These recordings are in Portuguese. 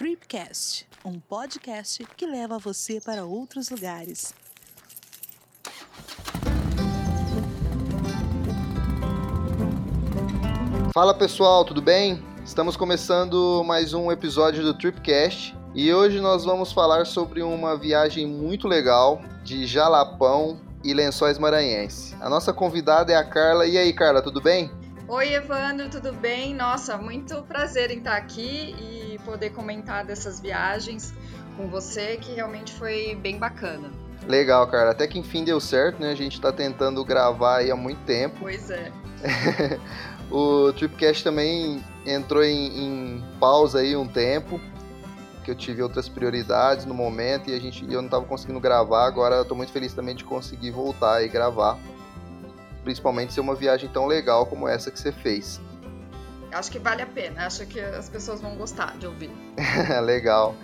Tripcast, um podcast que leva você para outros lugares. Fala pessoal, tudo bem? Estamos começando mais um episódio do Tripcast e hoje nós vamos falar sobre uma viagem muito legal de Jalapão e Lençóis Maranhense. A nossa convidada é a Carla. E aí, Carla, tudo bem? Oi, Evandro, tudo bem? Nossa, muito prazer em estar aqui e poder comentar dessas viagens com você, que realmente foi bem bacana. Legal, Carla. Até que enfim deu certo, né? A gente está tentando gravar aí há muito tempo. Pois é. o Tripcast também entrou em, em pausa aí um tempo, que eu tive outras prioridades no momento e a gente eu não estava conseguindo gravar. Agora estou muito feliz também de conseguir voltar e gravar principalmente ser uma viagem tão legal como essa que você fez. Acho que vale a pena, acho que as pessoas vão gostar de ouvir. legal.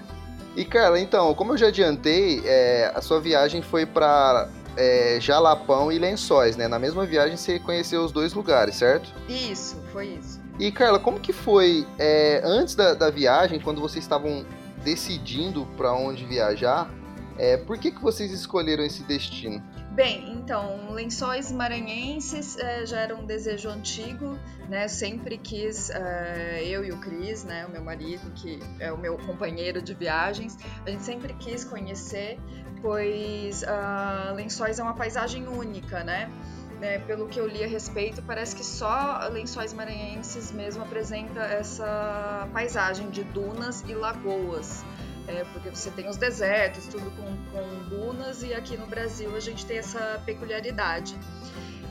E Carla, então, como eu já adiantei, é, a sua viagem foi para é, Jalapão e Lençóis, né? Na mesma viagem você conheceu os dois lugares, certo? Isso, foi isso. E Carla, como que foi é, antes da, da, viagem, quando vocês estavam decidindo para onde viajar? É, por que, que vocês escolheram esse destino? Bem, então, lençóis maranhenses é, já era um desejo antigo, né? Sempre quis, é, eu e o Cris, né, o meu marido, que é o meu companheiro de viagens, a gente sempre quis conhecer, pois uh, Lençóis é uma paisagem única, né? né? Pelo que eu li a respeito, parece que só Lençóis Maranhenses mesmo apresenta essa paisagem de dunas e lagoas é, porque você tem os desertos, tudo com, com dunas, e aqui no Brasil a gente tem essa peculiaridade.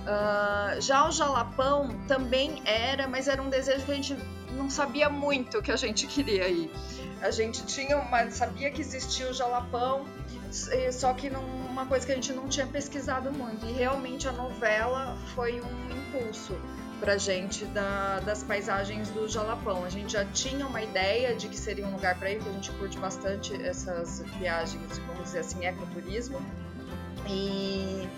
Uh, já o Jalapão também era, mas era um desejo que a gente não sabia muito que a gente queria ir. A gente tinha uma, sabia que existia o Jalapão, só que não, uma coisa que a gente não tinha pesquisado muito. E realmente a novela foi um impulso pra gente da, das paisagens do Jalapão. A gente já tinha uma ideia de que seria um lugar para ir, porque a gente curte bastante essas viagens, vamos dizer assim, ecoturismo. E,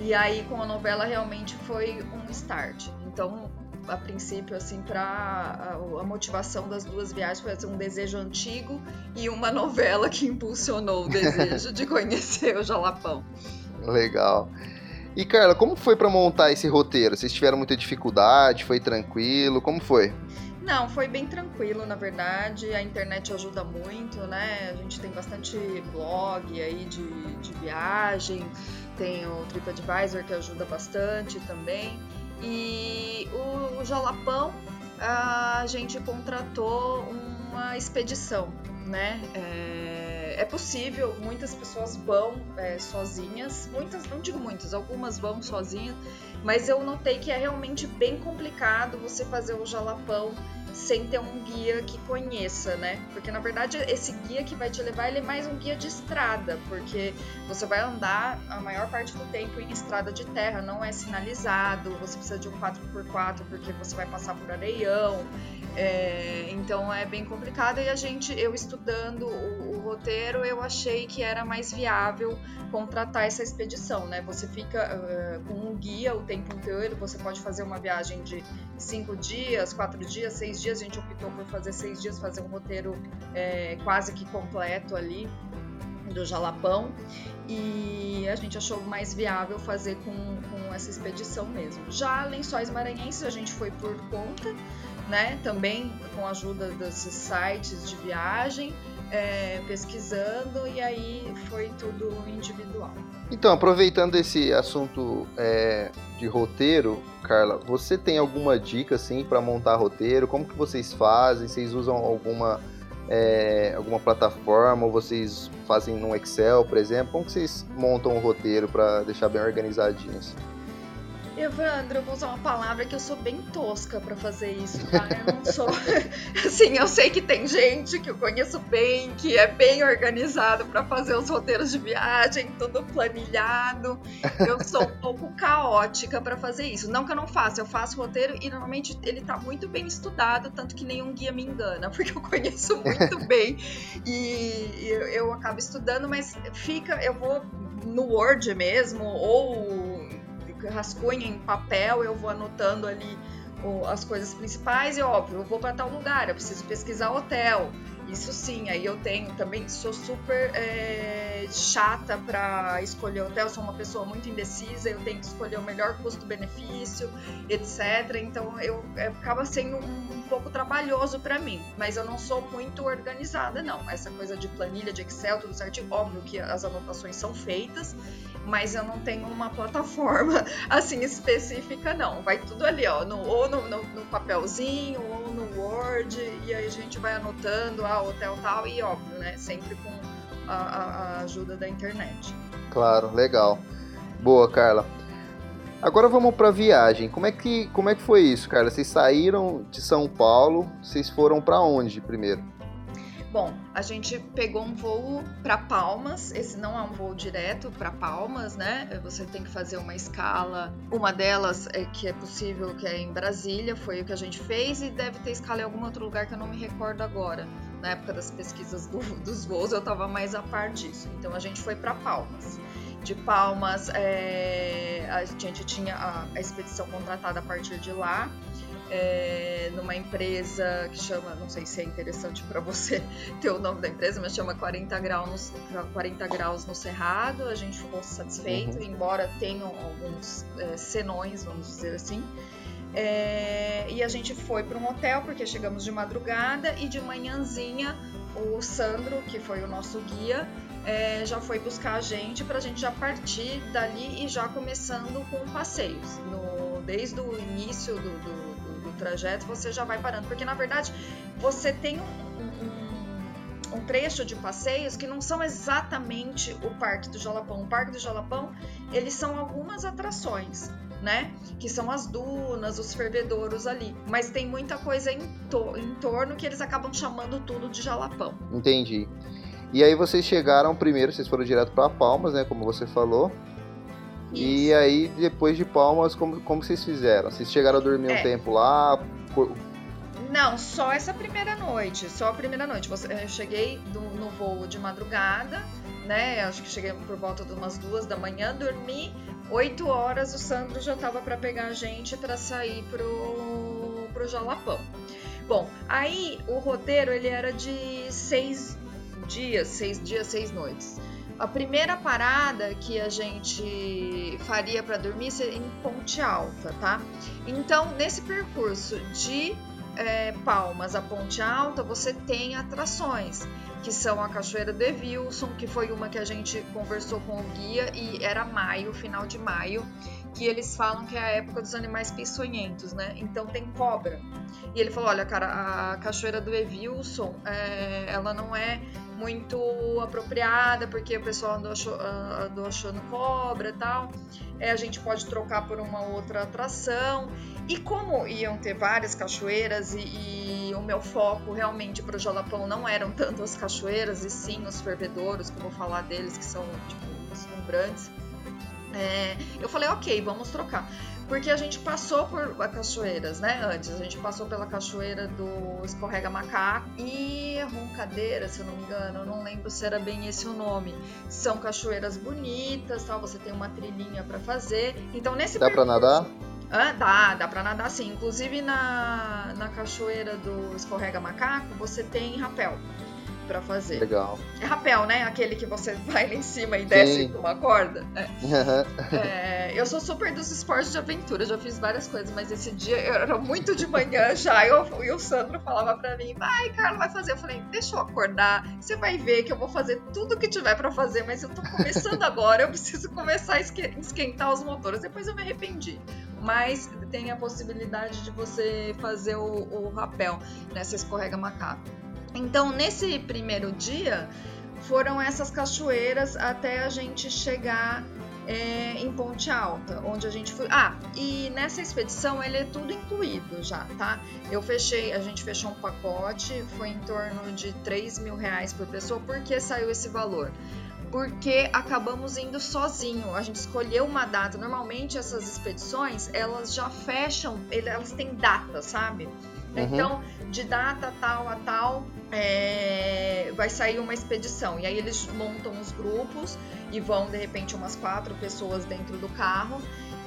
e aí com a novela realmente foi um start. Então, a princípio, assim, para a, a, motivação das duas viagens foi assim, um desejo antigo e uma novela que impulsionou o desejo de conhecer o Jalapão. Legal. E Carla, como foi para montar esse roteiro? Vocês tiveram muita dificuldade? Foi tranquilo? Como foi? Não, foi bem tranquilo, na verdade. A internet ajuda muito, né? A gente tem bastante blog aí de, de viagem, tem o TripAdvisor que ajuda bastante também. E o Jalapão, a gente contratou uma expedição, né? É é possível, muitas pessoas vão é, sozinhas, muitas, não digo muitas, algumas vão sozinhas, mas eu notei que é realmente bem complicado você fazer o jalapão sem ter um guia que conheça, né? Porque na verdade esse guia que vai te levar ele é mais um guia de estrada, porque você vai andar a maior parte do tempo em estrada de terra, não é sinalizado, você precisa de um 4x4 porque você vai passar por areião, é, então é bem complicado e a gente, eu estudando o, o, roteiro, eu achei que era mais viável contratar essa expedição, né? Você fica uh, com um guia o tempo inteiro, você pode fazer uma viagem de cinco dias, quatro dias, seis dias. A gente optou por fazer seis dias, fazer um roteiro é, quase que completo ali do Jalapão e a gente achou mais viável fazer com, com essa expedição mesmo. Já Lençóis Maranhenses a gente foi por conta, né? Também com a ajuda desses sites de viagem, é, pesquisando e aí foi tudo individual. Então, aproveitando esse assunto é, de roteiro, Carla, você tem alguma dica assim para montar roteiro? Como que vocês fazem? Vocês usam alguma é, alguma plataforma ou vocês fazem no Excel, por exemplo? Como que vocês montam o roteiro para deixar bem organizadinhos? Evandro, eu vou usar uma palavra que eu sou bem tosca para fazer isso, tá? Eu não sou. assim, eu sei que tem gente que eu conheço bem, que é bem organizado para fazer os roteiros de viagem, tudo planilhado. Eu sou um pouco caótica para fazer isso. Não que eu não faça, eu faço roteiro e normalmente ele tá muito bem estudado, tanto que nenhum guia me engana, porque eu conheço muito bem e eu, eu acabo estudando, mas fica, eu vou no Word mesmo ou rascunho em papel, eu vou anotando ali as coisas principais e óbvio, eu vou para tal lugar, eu preciso pesquisar hotel. Isso sim, aí eu tenho também, sou super é, chata para escolher hotel, sou uma pessoa muito indecisa, eu tenho que escolher o melhor custo-benefício, etc. Então eu é, acaba sendo um, um pouco trabalhoso para mim, mas eu não sou muito organizada, não. Essa coisa de planilha, de Excel, tudo certinho, óbvio que as anotações são feitas, mas eu não tenho uma plataforma assim específica, não. Vai tudo ali, ó, no, ou no, no, no papelzinho, ou no Word, e aí a gente vai anotando, ah, hotel tal, e óbvio, né? Sempre com a, a ajuda da internet. Claro, legal. Boa, Carla. Agora vamos para viagem. Como é que como é que foi isso, Carla? Vocês saíram de São Paulo? Vocês foram para onde primeiro? Bom, a gente pegou um voo para Palmas. Esse não é um voo direto para Palmas, né? Você tem que fazer uma escala. Uma delas é que é possível que é em Brasília, foi o que a gente fez e deve ter escala em algum outro lugar que eu não me recordo agora. Na época das pesquisas do, dos voos eu estava mais a par disso. Então a gente foi para Palmas. De Palmas, é, a gente tinha a, a expedição contratada a partir de lá é, numa empresa que chama, não sei se é interessante para você ter o nome da empresa, mas chama 40 graus, 40 graus no Cerrado. A gente ficou satisfeito, uhum. embora tenham alguns é, senões, vamos dizer assim. É, e a gente foi para um hotel porque chegamos de madrugada e de manhãzinha o Sandro, que foi o nosso guia, é, já foi buscar a gente para a gente já partir dali e já começando com passeios. No, desde o início do, do trajeto, você já vai parando. Porque na verdade você tem um, um, um, trecho de passeios que não são exatamente o Parque do Jalapão. O Parque do Jalapão, eles são algumas atrações. Né? Que são as dunas, os fervedouros ali. Mas tem muita coisa em, to em torno que eles acabam chamando tudo de jalapão. Entendi. E aí vocês chegaram primeiro, vocês foram direto para Palmas, né? Como você falou. Isso. E aí, depois de Palmas, como, como vocês fizeram? Vocês chegaram a dormir é. um tempo lá? Não, só essa primeira noite. Só a primeira noite. Eu cheguei do, no voo de madrugada, né? Acho que cheguei por volta de umas duas da manhã, dormi. Oito horas o Sandro já estava para pegar a gente para sair pro, pro Jalapão. Bom, aí o roteiro ele era de seis dias, seis dias, seis noites. A primeira parada que a gente faria para dormir seria em Ponte Alta, tá? Então, nesse percurso de é, Palmas a Ponte Alta, você tem atrações, que são a Cachoeira de Wilson, que foi uma que a gente conversou com o guia e era maio, final de maio, que eles falam que é a época dos animais peçonhentos, né? Então tem cobra. E ele falou, olha, cara, a Cachoeira do Evilson, é, ela não é muito apropriada, porque o pessoal andou, andou achando cobra e tal. É, a gente pode trocar por uma outra atração. E como iam ter várias cachoeiras e, e o meu foco realmente para o Jalapão não eram tanto as cachoeiras, e sim os fervedouros, que eu vou falar deles, que são tipo, deslumbrantes. É, eu falei, ok, vamos trocar porque a gente passou por cachoeiras, né? Antes, a gente passou pela cachoeira do Escorrega Macaco e Roncadeira, se eu não me engano, eu não lembro se era bem esse o nome. São cachoeiras bonitas, tal, você tem uma trilhinha para fazer. Então, nesse Dá para nadar? Ah, dá, dá pra nadar sim. Inclusive na, na cachoeira do Escorrega Macaco, você tem rapel para fazer. Legal. É rapel, né? Aquele que você vai lá em cima e desce com uma corda. É. é, eu sou super dos esportes de aventura, já fiz várias coisas, mas esse dia eu era muito de manhã já. Eu, e o Sandro falava para mim: vai, Carla, vai fazer. Eu falei: deixa eu acordar, você vai ver que eu vou fazer tudo que tiver para fazer, mas eu tô começando agora, eu preciso começar a esquentar os motores. Depois eu me arrependi mas tem a possibilidade de você fazer o, o rapel nessa escorrega macaco. Então, nesse primeiro dia, foram essas cachoeiras até a gente chegar é, em Ponte Alta, onde a gente foi. Ah, e nessa expedição ele é tudo incluído já, tá? Eu fechei, a gente fechou um pacote, foi em torno de 3 mil reais por pessoa. Por que saiu esse valor? Porque acabamos indo sozinho. A gente escolheu uma data. Normalmente essas expedições elas já fecham, elas têm data, sabe? Uhum. Então, de data tal a tal, é, vai sair uma expedição. E aí eles montam os grupos e vão, de repente, umas quatro pessoas dentro do carro.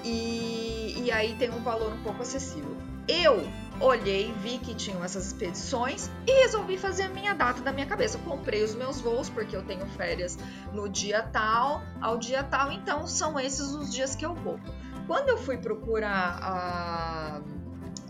E, e aí tem um valor um pouco acessível. eu olhei, vi que tinham essas expedições e resolvi fazer a minha data da minha cabeça. Eu comprei os meus voos, porque eu tenho férias no dia tal, ao dia tal, então são esses os dias que eu vou. Quando eu fui procurar a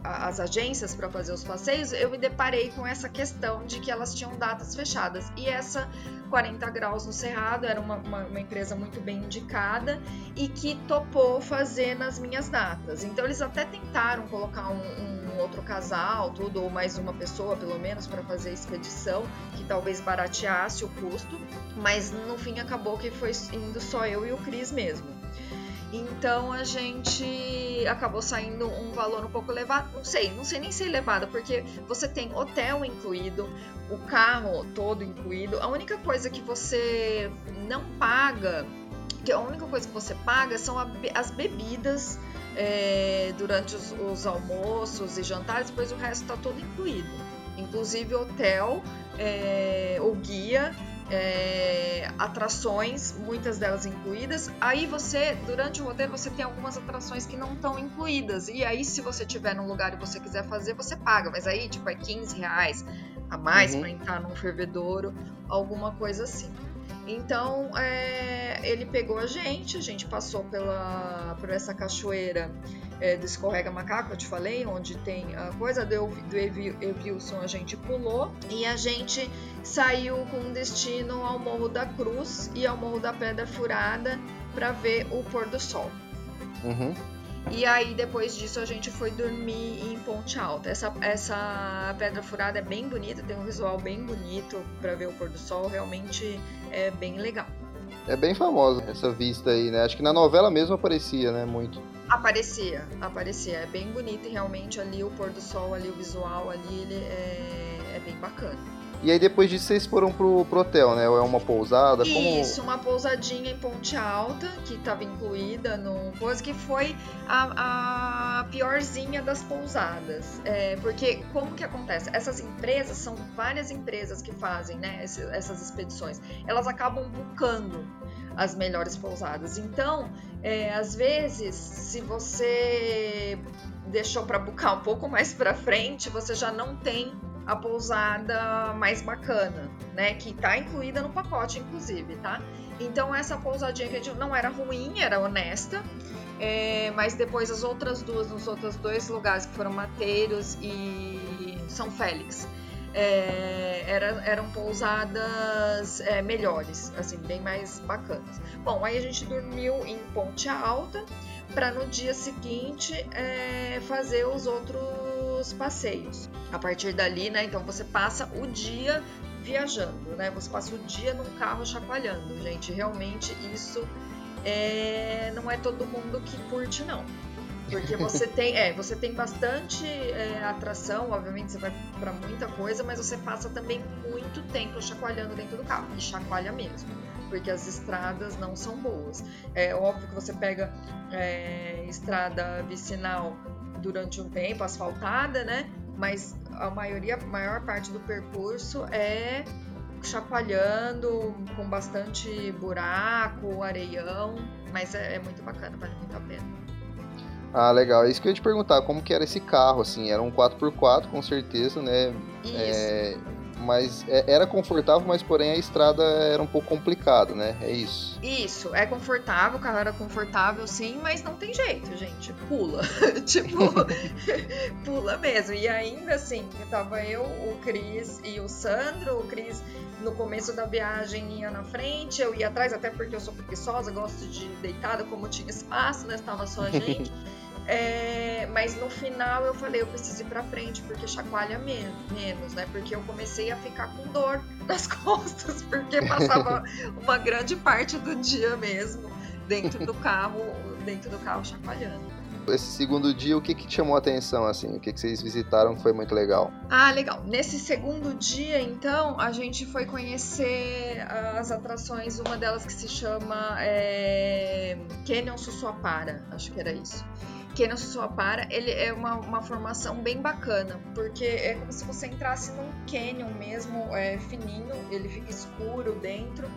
as agências para fazer os passeios, eu me deparei com essa questão de que elas tinham datas fechadas. E essa 40 Graus no Cerrado era uma, uma, uma, empresa muito bem indicada e que topou fazer nas minhas datas. Então eles até tentaram colocar um, um outro casal, tudo, ou mais uma pessoa pelo menos, para fazer a expedição, que talvez barateasse o custo, mas no fim acabou que foi indo só eu e o Cris mesmo. Então a gente acabou saindo um valor um pouco elevado. Não sei, não sei nem se é elevado, porque você tem hotel incluído, o carro todo incluído. A única coisa que você não paga, que a única coisa que você paga são as bebidas é, durante os, os, almoços e jantares, depois o resto está todo incluído. Inclusive hotel, é, o guia é, atrações, muitas delas incluídas. Aí você, durante o roteiro, você tem algumas atrações que não estão incluídas. E aí, se você tiver num lugar e você quiser fazer, você paga. Mas aí, tipo, é 15 reais a mais uhum. para entrar num fervedouro, alguma coisa assim. Então, é, ele pegou a gente, a gente passou pela, por essa cachoeira é, do Escorrega Macaco, eu te falei, onde tem a coisa do, do Evilson, a gente pulou e a gente saiu com destino ao Morro da Cruz e ao Morro da Pedra Furada para ver o pôr do sol. Uhum. E aí, depois disso, a gente foi dormir em Ponte Alta. Essa, essa pedra furada é bem bonita, tem um visual bem bonito para ver o pôr do sol, realmente é bem legal. É bem famosa essa vista aí, né? Acho que na novela mesmo aparecia, né? Muito. Aparecia, aparecia. É bem bonito e realmente ali o pôr do sol, ali o visual ali, ele é, é bem bacana. E aí depois disso vocês foram pro, pro hotel, né? Ou é uma pousada? Isso, como... uma pousadinha em Ponte Alta, que estava incluída no coisa, que foi a, a piorzinha das pousadas. É, porque como que acontece? Essas empresas, são várias empresas que fazem né, essas expedições. Elas acabam bucando as melhores pousadas. Então, é, às vezes, se você deixou para bucar um pouco mais para frente, você já não tem a pousada mais bacana, né? Que tá incluída no pacote, inclusive, tá? Então essa pousadinha que a gente não era ruim, era honesta. É, mas depois as outras duas, nos outros dois lugares que foram Mateiros e São Félix, é, era, eram pousadas é, melhores, assim, bem mais bacanas. Bom, aí a gente dormiu em Ponte Alta para no dia seguinte é, fazer os outros passeios. A partir dali, né? Então você passa o dia viajando, né? Você passa o dia num carro chacoalhando, gente. Realmente isso é, não é todo mundo que curte, não. Porque você tem, é, você tem bastante é, atração, obviamente você vai para muita coisa, mas você passa também muito tempo chacoalhando dentro do carro. E chacoalha mesmo porque as estradas não são boas. É óbvio que você pega é, estrada vicinal durante um tempo, asfaltada, né? Mas a maioria, a maior parte do percurso é chacoalhando, com bastante buraco, areião, mas é, é muito bacana, vale muito a pena. Ah, legal. É isso que eu ia te perguntar, como que era esse carro, assim? Era um 4x4, com certeza, né? Isso. É, mas é, era confortável, mas porém a estrada era um pouco complicada, né? É isso. Isso, é confortável, o carro era confortável sim, mas não tem jeito, gente. Pula. tipo, pula mesmo. E ainda assim, tava eu, o Cris e o Sandro. O Cris no começo da viagem ia na frente, eu ia atrás, até porque eu sou preguiçosa, gosto de deitada, como tinha espaço, né? Estava só a gente. É, mas no final eu falei, eu preciso ir pra frente, porque chacoalha menos, né? Porque eu comecei a ficar com dor nas costas, porque passava uma grande parte do dia mesmo dentro do carro, dentro do carro chacoalhando. Esse segundo dia, o que, que chamou a atenção, assim? O que, que vocês visitaram que foi muito legal? Ah, legal. Nesse segundo dia, então, a gente foi conhecer as atrações, uma delas que se chama é... Canyon Sussuapara, acho que era isso. Que no Sussuapara ele é uma, uma formação bem bacana, porque é como se você entrasse num canyon mesmo, é, fininho, ele fica escuro dentro,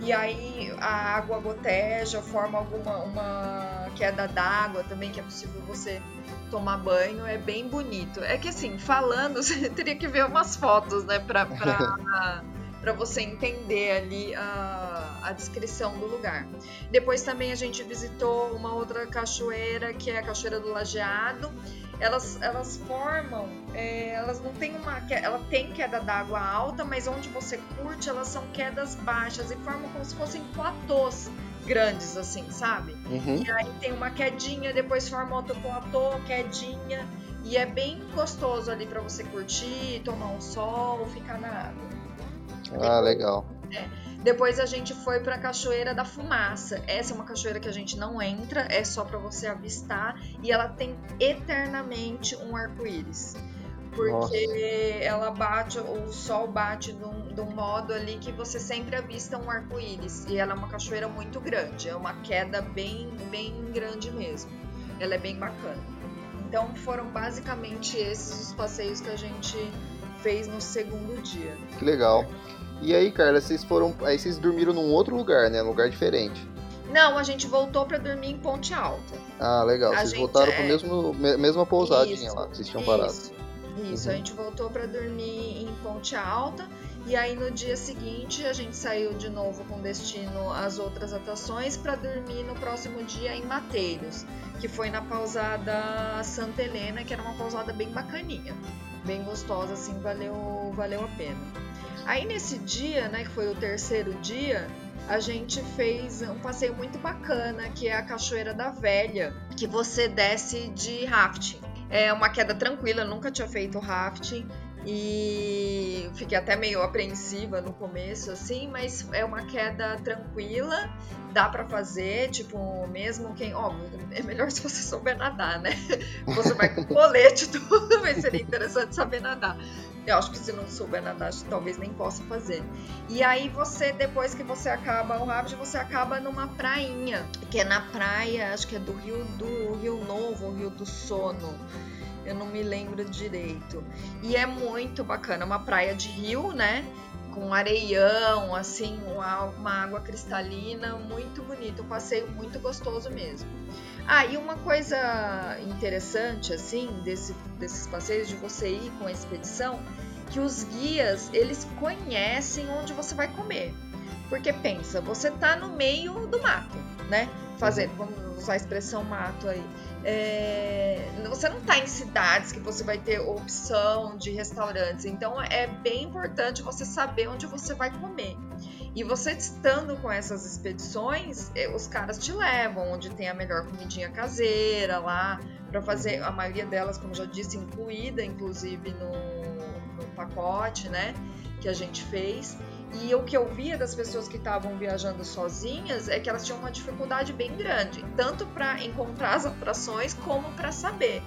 e aí a água goteja, forma alguma uma queda d'água também, que é possível você tomar banho, é bem bonito. É que assim, falando, você teria que ver umas fotos, né, pra, pra, pra você entender ali a, a descrição do lugar. Depois também a gente visitou uma outra cachoeira, que é a Cachoeira do Lajeado, elas, elas formam, é, elas não têm uma, ela tem queda d'água alta, mas onde você curte, elas são quedas baixas e formam como se fossem platôs grandes, assim, sabe? Uhum. E aí tem uma quedinha, depois forma outro platô, quedinha, e é bem gostoso ali para você curtir, tomar um sol, ficar na água. Ah, legal. É. Depois a gente foi para a Cachoeira da Fumaça. Essa é uma cachoeira que a gente não entra, é só para você avistar e ela tem eternamente um arco-íris. Porque Nossa. ela bate, o sol bate de um, de um, modo ali que você sempre avista um arco-íris. E ela é uma cachoeira muito grande, é uma queda bem, bem grande mesmo. Ela é bem bacana. Então foram basicamente esses os passeios que a gente fez no segundo dia. Que legal. E aí, Carla, vocês foram. Aí vocês dormiram num outro lugar, né? Num lugar diferente. Não, a gente voltou para dormir em Ponte Alta. Ah, legal. A vocês gente, voltaram é... para mesmo mesma pousadinha isso, lá que vocês tinham isso, parado. Isso, uhum. a gente voltou para dormir em Ponte Alta. E aí no dia seguinte a gente saiu de novo com destino às outras atrações para dormir no próximo dia em Mateiros, que foi na pausada Santa Helena, que era uma pausada bem bacaninha, bem gostosa, assim, valeu, valeu a pena. Aí nesse dia, né, que foi o terceiro dia, a gente fez um passeio muito bacana, que é a Cachoeira da Velha, que você desce de rafting. É uma queda tranquila, nunca tinha feito rafting e fiquei até meio apreensiva no começo, assim, mas é uma queda tranquila, dá para fazer, tipo, mesmo quem, ó, é melhor se você souber nadar, né? Você vai com colete tudo, mas seria interessante saber nadar. Eu acho que se não souber nadar, talvez nem possa fazer. E aí você, depois que você acaba o raft, você acaba numa prainha, que é na praia, acho que é do Rio do Rio Novo, Rio do Sono. Eu não me lembro direito. E é muito bacana, uma praia de rio, né? Com areião, assim, uma, uma água cristalina, muito bonito, um passeio muito gostoso mesmo. Ah, e uma coisa interessante, assim, desse, desses passeios de você ir com a expedição, que os guias, eles conhecem onde você vai comer. Porque pensa, você tá no meio do mato, né? Fazendo, uhum. vamos usar a expressão mato aí. É, você não está em cidades que você vai ter opção de restaurantes, então é bem importante você saber onde você vai comer. E você estando com essas expedições, eh, os caras te levam onde tem a melhor comidinha caseira lá, para fazer a maioria delas, como já disse, incluída inclusive no, no pacote, né, que a gente fez. E o que eu via das pessoas que estavam viajando sozinhas é que elas tinham uma dificuldade bem grande, tanto para encontrar as atrações como para saber.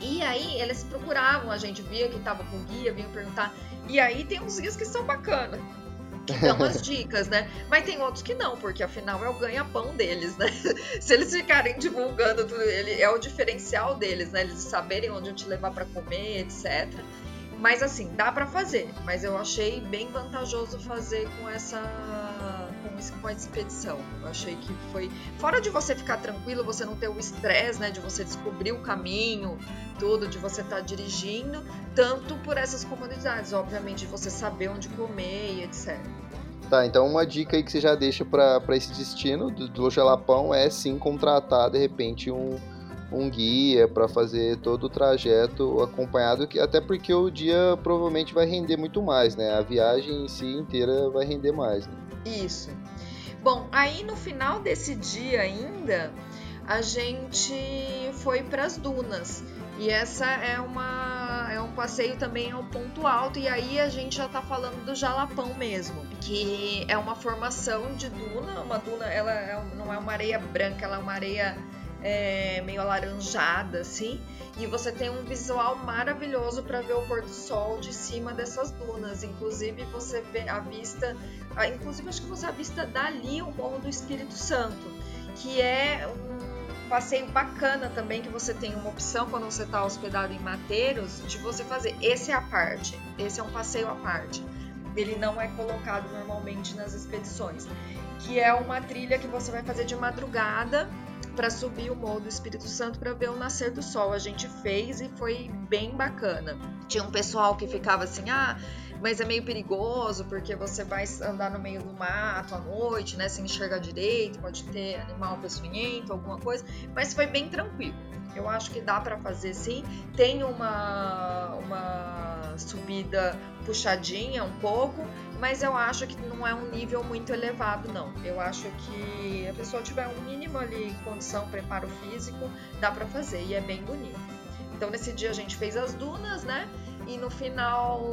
E aí eles procuravam, a gente via que estava com guia, vinham perguntar. E aí tem uns guias que são bacanas que dão as dicas, né? Mas tem outros que não, porque afinal é o ganha-pão deles, né? Se eles ficarem divulgando tudo, ele é o diferencial deles, né? Eles saberem onde te levar para comer, etc. Mas assim, dá para fazer, mas eu achei bem vantajoso fazer com essa com, a expedição. Eu achei que foi fora de você ficar tranquilo, você não ter o estresse, né, de você descobrir o caminho, tudo, de você estar tá dirigindo, tanto por essas comodidades, obviamente, de você saber onde comer e etc. Tá, então uma dica aí que você já deixa para esse destino do, do Jalapão é sim contratar de repente um um guia para fazer todo o trajeto acompanhado, até porque o dia provavelmente vai render muito mais, né? A viagem em si inteira vai render mais. Né? Isso. Bom, aí no final desse dia ainda, a gente foi para as dunas. E essa é uma é um passeio também ao ponto alto e aí a gente já tá falando do Jalapão mesmo, que é uma formação de duna, uma duna ela é, não é uma areia branca, ela é uma areia é, meio alaranjada, assim, e você tem um visual maravilhoso para ver o pôr do sol de cima dessas dunas. Inclusive, você vê a vista, ah, inclusive, acho que você avista dali o Morro do Espírito Santo, que é um passeio bacana também que você tem uma opção quando você está hospedado em Mateiros de você fazer. Esse é a parte, esse é um passeio à parte. Ele não é colocado normalmente nas expedições, que é uma trilha que você vai fazer de madrugada para subir o Morro do Espírito Santo para ver o nascer do sol. A gente fez e foi bem bacana. Tinha um pessoal que ficava assim: "Ah, mas é meio perigoso porque você vai andar no meio do mato à noite, né, sem enxergar direito, pode ter animal peçonhento, alguma coisa, mas foi bem tranquilo. Eu acho que dá para fazer sim. Tem uma, uma subida puxadinha um pouco, mas eu acho que não é um nível muito elevado, não. Eu acho que a pessoa tiver um mínimo ali condição, preparo físico, dá para fazer e é bem bonito. Então nesse dia a gente fez as dunas, né? E no final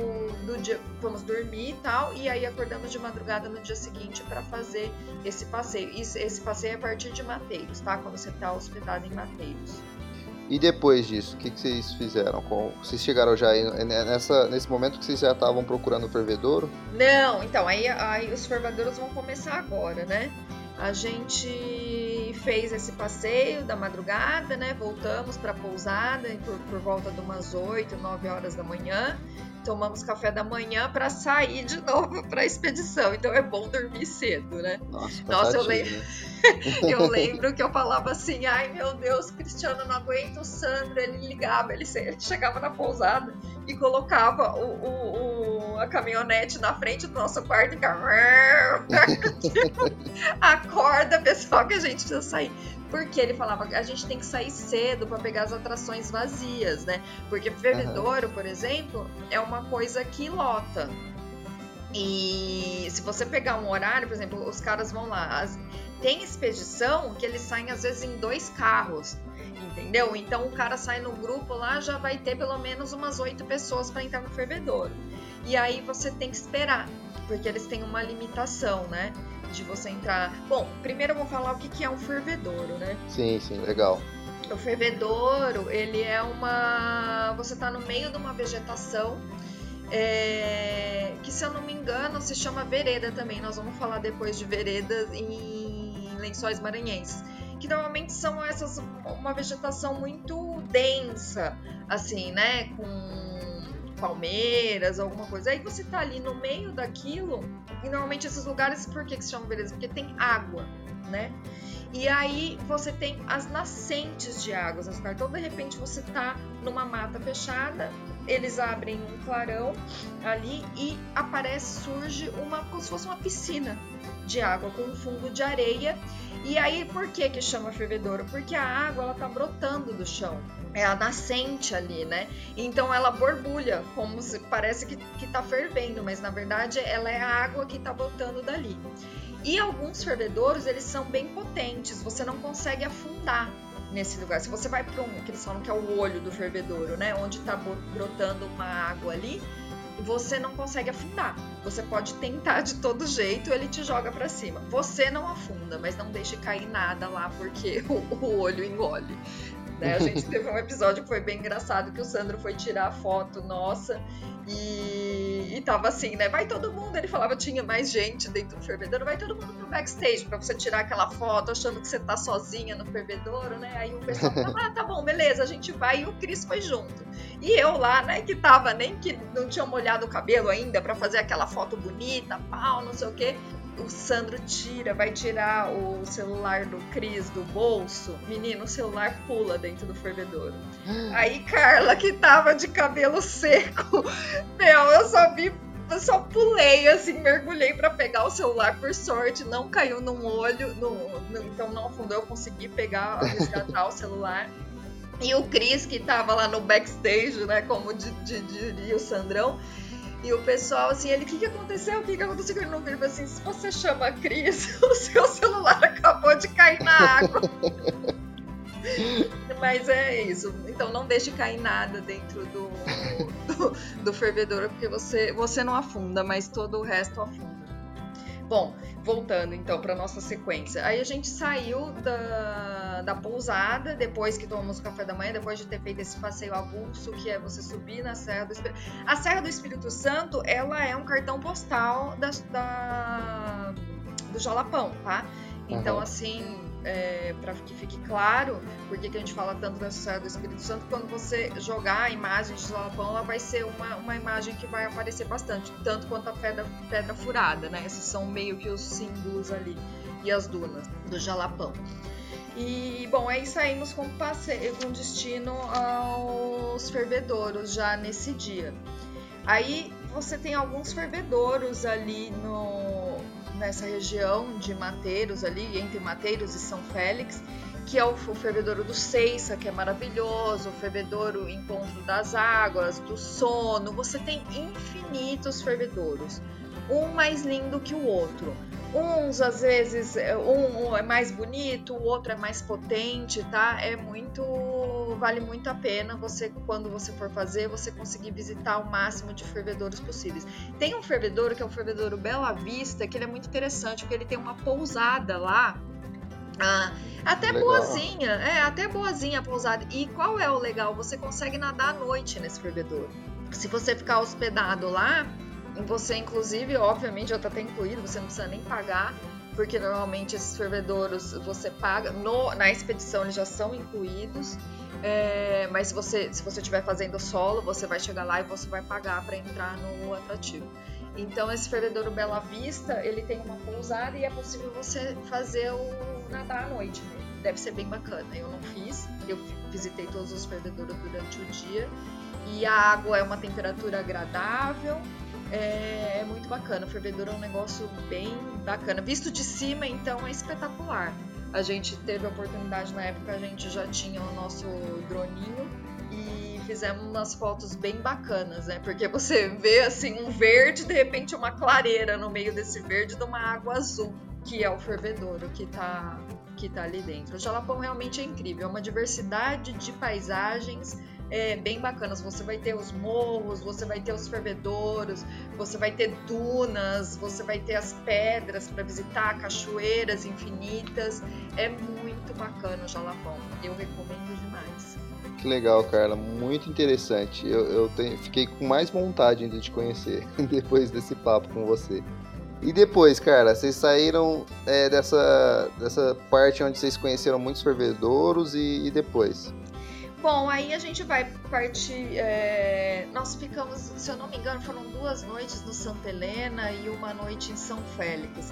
do dia vamos dormir e tal, e aí acordamos de madrugada no dia seguinte para fazer esse passeio. Esse passeio é a partir de Mateiros, tá? Quando você está hospedado em Mateiros. E depois disso, o que, que vocês fizeram? Vocês chegaram já aí, nessa, nesse momento que vocês já estavam procurando o fervedouro? Não, então, aí, aí os fervedouros vão começar agora, né? A gente fez esse passeio da madrugada, né? Voltamos para a pousada por, por volta de umas 8, 9 horas da manhã tomamos café da manhã para sair de novo para a expedição. Então é bom dormir cedo, né? Nossa, Nossa eu lembro. Né? eu lembro que eu falava assim: ai meu Deus, Cristiano, não aguento o Sandro. Ele ligava, ele, chegava na pousada e colocava o, o, o, a caminhonete na frente do nosso quarto e ficava. acorda, pessoal, que a gente precisa sair. Porque ele falava que a gente tem que sair cedo para pegar as atrações vazias, né? Porque Fervedouro, uhum. por exemplo, é uma coisa que lota. E se você pegar um horário, por exemplo, os caras vão lá. As... Tem expedição que eles saem às vezes em dois carros, entendeu? Então o cara sai no grupo lá, já vai ter pelo menos umas oito pessoas para entrar no fervedouro. E aí você tem que esperar, porque eles têm uma limitação, né? De você entrar. Bom, primeiro eu vou falar o que, que é um fervedouro, né? Sim, sim, legal. O fervedouro, ele é uma. Você está no meio de uma vegetação é... que, se eu não me engano, se chama vereda também. Nós vamos falar depois de veredas em lençóis maranhenses. Que normalmente são essas. uma vegetação muito densa, assim, né? Com palmeiras, alguma coisa. Aí você tá ali no meio daquilo, e normalmente esses lugares, por que, que se chamam beleza? Porque tem água, né? E aí você tem as nascentes de águas Então, de repente, você tá numa mata fechada, eles abrem um clarão ali e aparece, surge uma, como se fosse uma piscina de água com um fundo de areia. E aí, por que que chama fervedouro? Porque a água, ela tá brotando do chão é a nascente ali, né? Então ela borbulha, como se parece que, que tá fervendo, mas na verdade ela é a água que tá botando dali. E alguns fervedouros, eles são bem potentes, você não consegue afundar nesse lugar. Se você vai para um, que eles falam que é o olho do fervedouro, né? Onde tá brotando uma água ali, você não consegue afundar. Você pode tentar de todo jeito, ele te joga para cima. Você não afunda, mas não deixe cair nada lá porque o, o olho engole. Né? A gente teve um episódio que foi bem engraçado que o Sandro foi tirar a foto nossa e, e tava assim, né? Vai todo mundo, ele falava, tinha mais gente dentro do fervedouro, vai todo mundo pro backstage pra você tirar aquela foto achando que você tá sozinha no fervedouro, né? Aí o pessoal falava, ah, tá bom, beleza, a gente vai e o Cris foi junto. E eu lá, né, que tava nem que não tinha molhado o cabelo ainda para fazer aquela foto bonita, pau, não sei o quê o Sandro tira, vai tirar o celular do Cris do bolso, menino, o celular pula dentro do fervedouro. Aí Carla, que tava de cabelo seco, meu, eu só vi eu só pulei, assim, mergulhei para pegar o celular, por sorte, não caiu num olho, no, no, então não afundou, eu consegui pegar, resgatar o celular. E o Cris, que tava lá no backstage, né, como diria o Sandrão, e o pessoal, assim, ele, o que, que aconteceu? O que, que aconteceu? Ele não viu, assim, se você chama a Cris, o seu celular acabou de cair na água. Mas é isso. Então não deixe cair nada dentro do, do, do fervedouro, porque você, você não afunda, mas todo o resto afunda. Bom, voltando então para nossa sequência. Aí a gente saiu da, da pousada, depois que tomamos o café da manhã, depois de ter feito esse passeio avulso, que é você subir na Serra do Espírito A Serra do Espírito Santo, ela é um cartão postal da, da do Jalapão, tá? Então, uhum. assim, é, para que fique claro, porque que a gente fala tanto da Sociedade do Espírito Santo, quando você jogar a imagem de Jalapão, ela vai ser uma, uma imagem que vai aparecer bastante, tanto quanto a pedra, pedra furada, né? Esses são meio que os símbolos ali, e as dunas do Jalapão. E, bom, aí saímos com, passeio, com destino aos fervedouros já nesse dia. Aí você tem alguns fervedouros ali no, nessa região de Mateiros ali, entre Mateiros e São Félix, que é o, o fervedouro do Seiça, que é maravilhoso, o fervedouro Encontro das Águas, do Sono. Você tem infinitos fervedouros, um mais lindo que o outro. Uns às vezes é, um, é mais bonito, o outro é mais potente, tá? É muito vale muito a pena você quando você for fazer, você conseguir visitar o máximo de fervedouros possíveis. Tem um fervedouro que é o fervedouro Bela Vista, que ele é muito interessante porque ele tem uma pousada lá. Ah, até legal. boazinha, é, até boazinha a pousada. E qual é o legal? Você consegue nadar à noite nesse fervedouro. Se você ficar hospedado lá, você, inclusive, obviamente, já está até incluído, você não precisa nem pagar, porque normalmente esses fervedouros você paga. No, na expedição eles já são incluídos. É, mas se você se você estiver fazendo solo, você vai chegar lá e você vai pagar para entrar no atrativo. Então esse fervedouro Bela Vista, ele tem uma pousada e é possível você fazer o nadar à noite. Deve ser bem bacana. Eu não fiz, eu visitei todos os fervedouros durante o dia e a água é uma temperatura agradável é, é muito bacana. O fervedor é um negócio bem bacana. Visto de cima, então, é espetacular. A gente teve a oportunidade na época, a gente já tinha o nosso droninho e fizemos umas fotos bem bacanas, né? Porque você vê assim um verde, de repente uma clareira no meio desse verde de uma água azul, que é o fervedouro que tá, que tá ali dentro. O Jalapão realmente é incrível, é uma diversidade de paisagens é, bem bacanas. Você vai ter os morros, você vai ter os fervedouros, você vai ter dunas, você vai ter as pedras para visitar, cachoeiras infinitas. É muito bacana o Jalapão. Eu recomendo demais. Que legal, Carla. Muito interessante. Eu, eu fiquei com mais vontade ainda de conhecer depois desse papo com você. E depois, cara, vocês saíram é, dessa, dessa parte onde vocês conheceram muitos fervedouros e, e depois? Bom, aí a gente vai partir. É... Nós ficamos, se eu não me engano, foram duas noites no Santa Helena e uma noite em São Félix.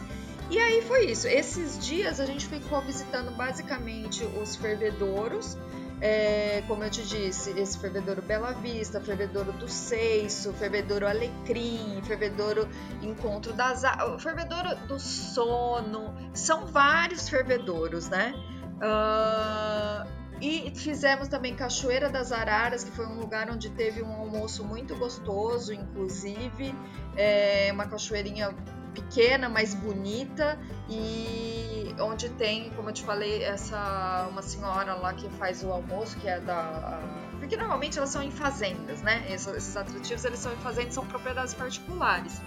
E aí foi isso. Esses dias a gente ficou visitando basicamente os fervedouros. É, como eu te disse, esse fervedouro Bela Vista, fervedouro do Seiço, fervedouro Alecrim, fervedouro Encontro das o fervedouro do Sono, são vários fervedouros, né? Uh, e fizemos também Cachoeira das Araras, que foi um lugar onde teve um almoço muito gostoso, inclusive. É uma cachoeirinha pequena, mas bonita e onde tem, como eu te falei, essa uma senhora lá que faz o almoço, que é da porque normalmente elas são em fazendas, né? Esses, atrativos eles são em fazendas, são propriedades particulares.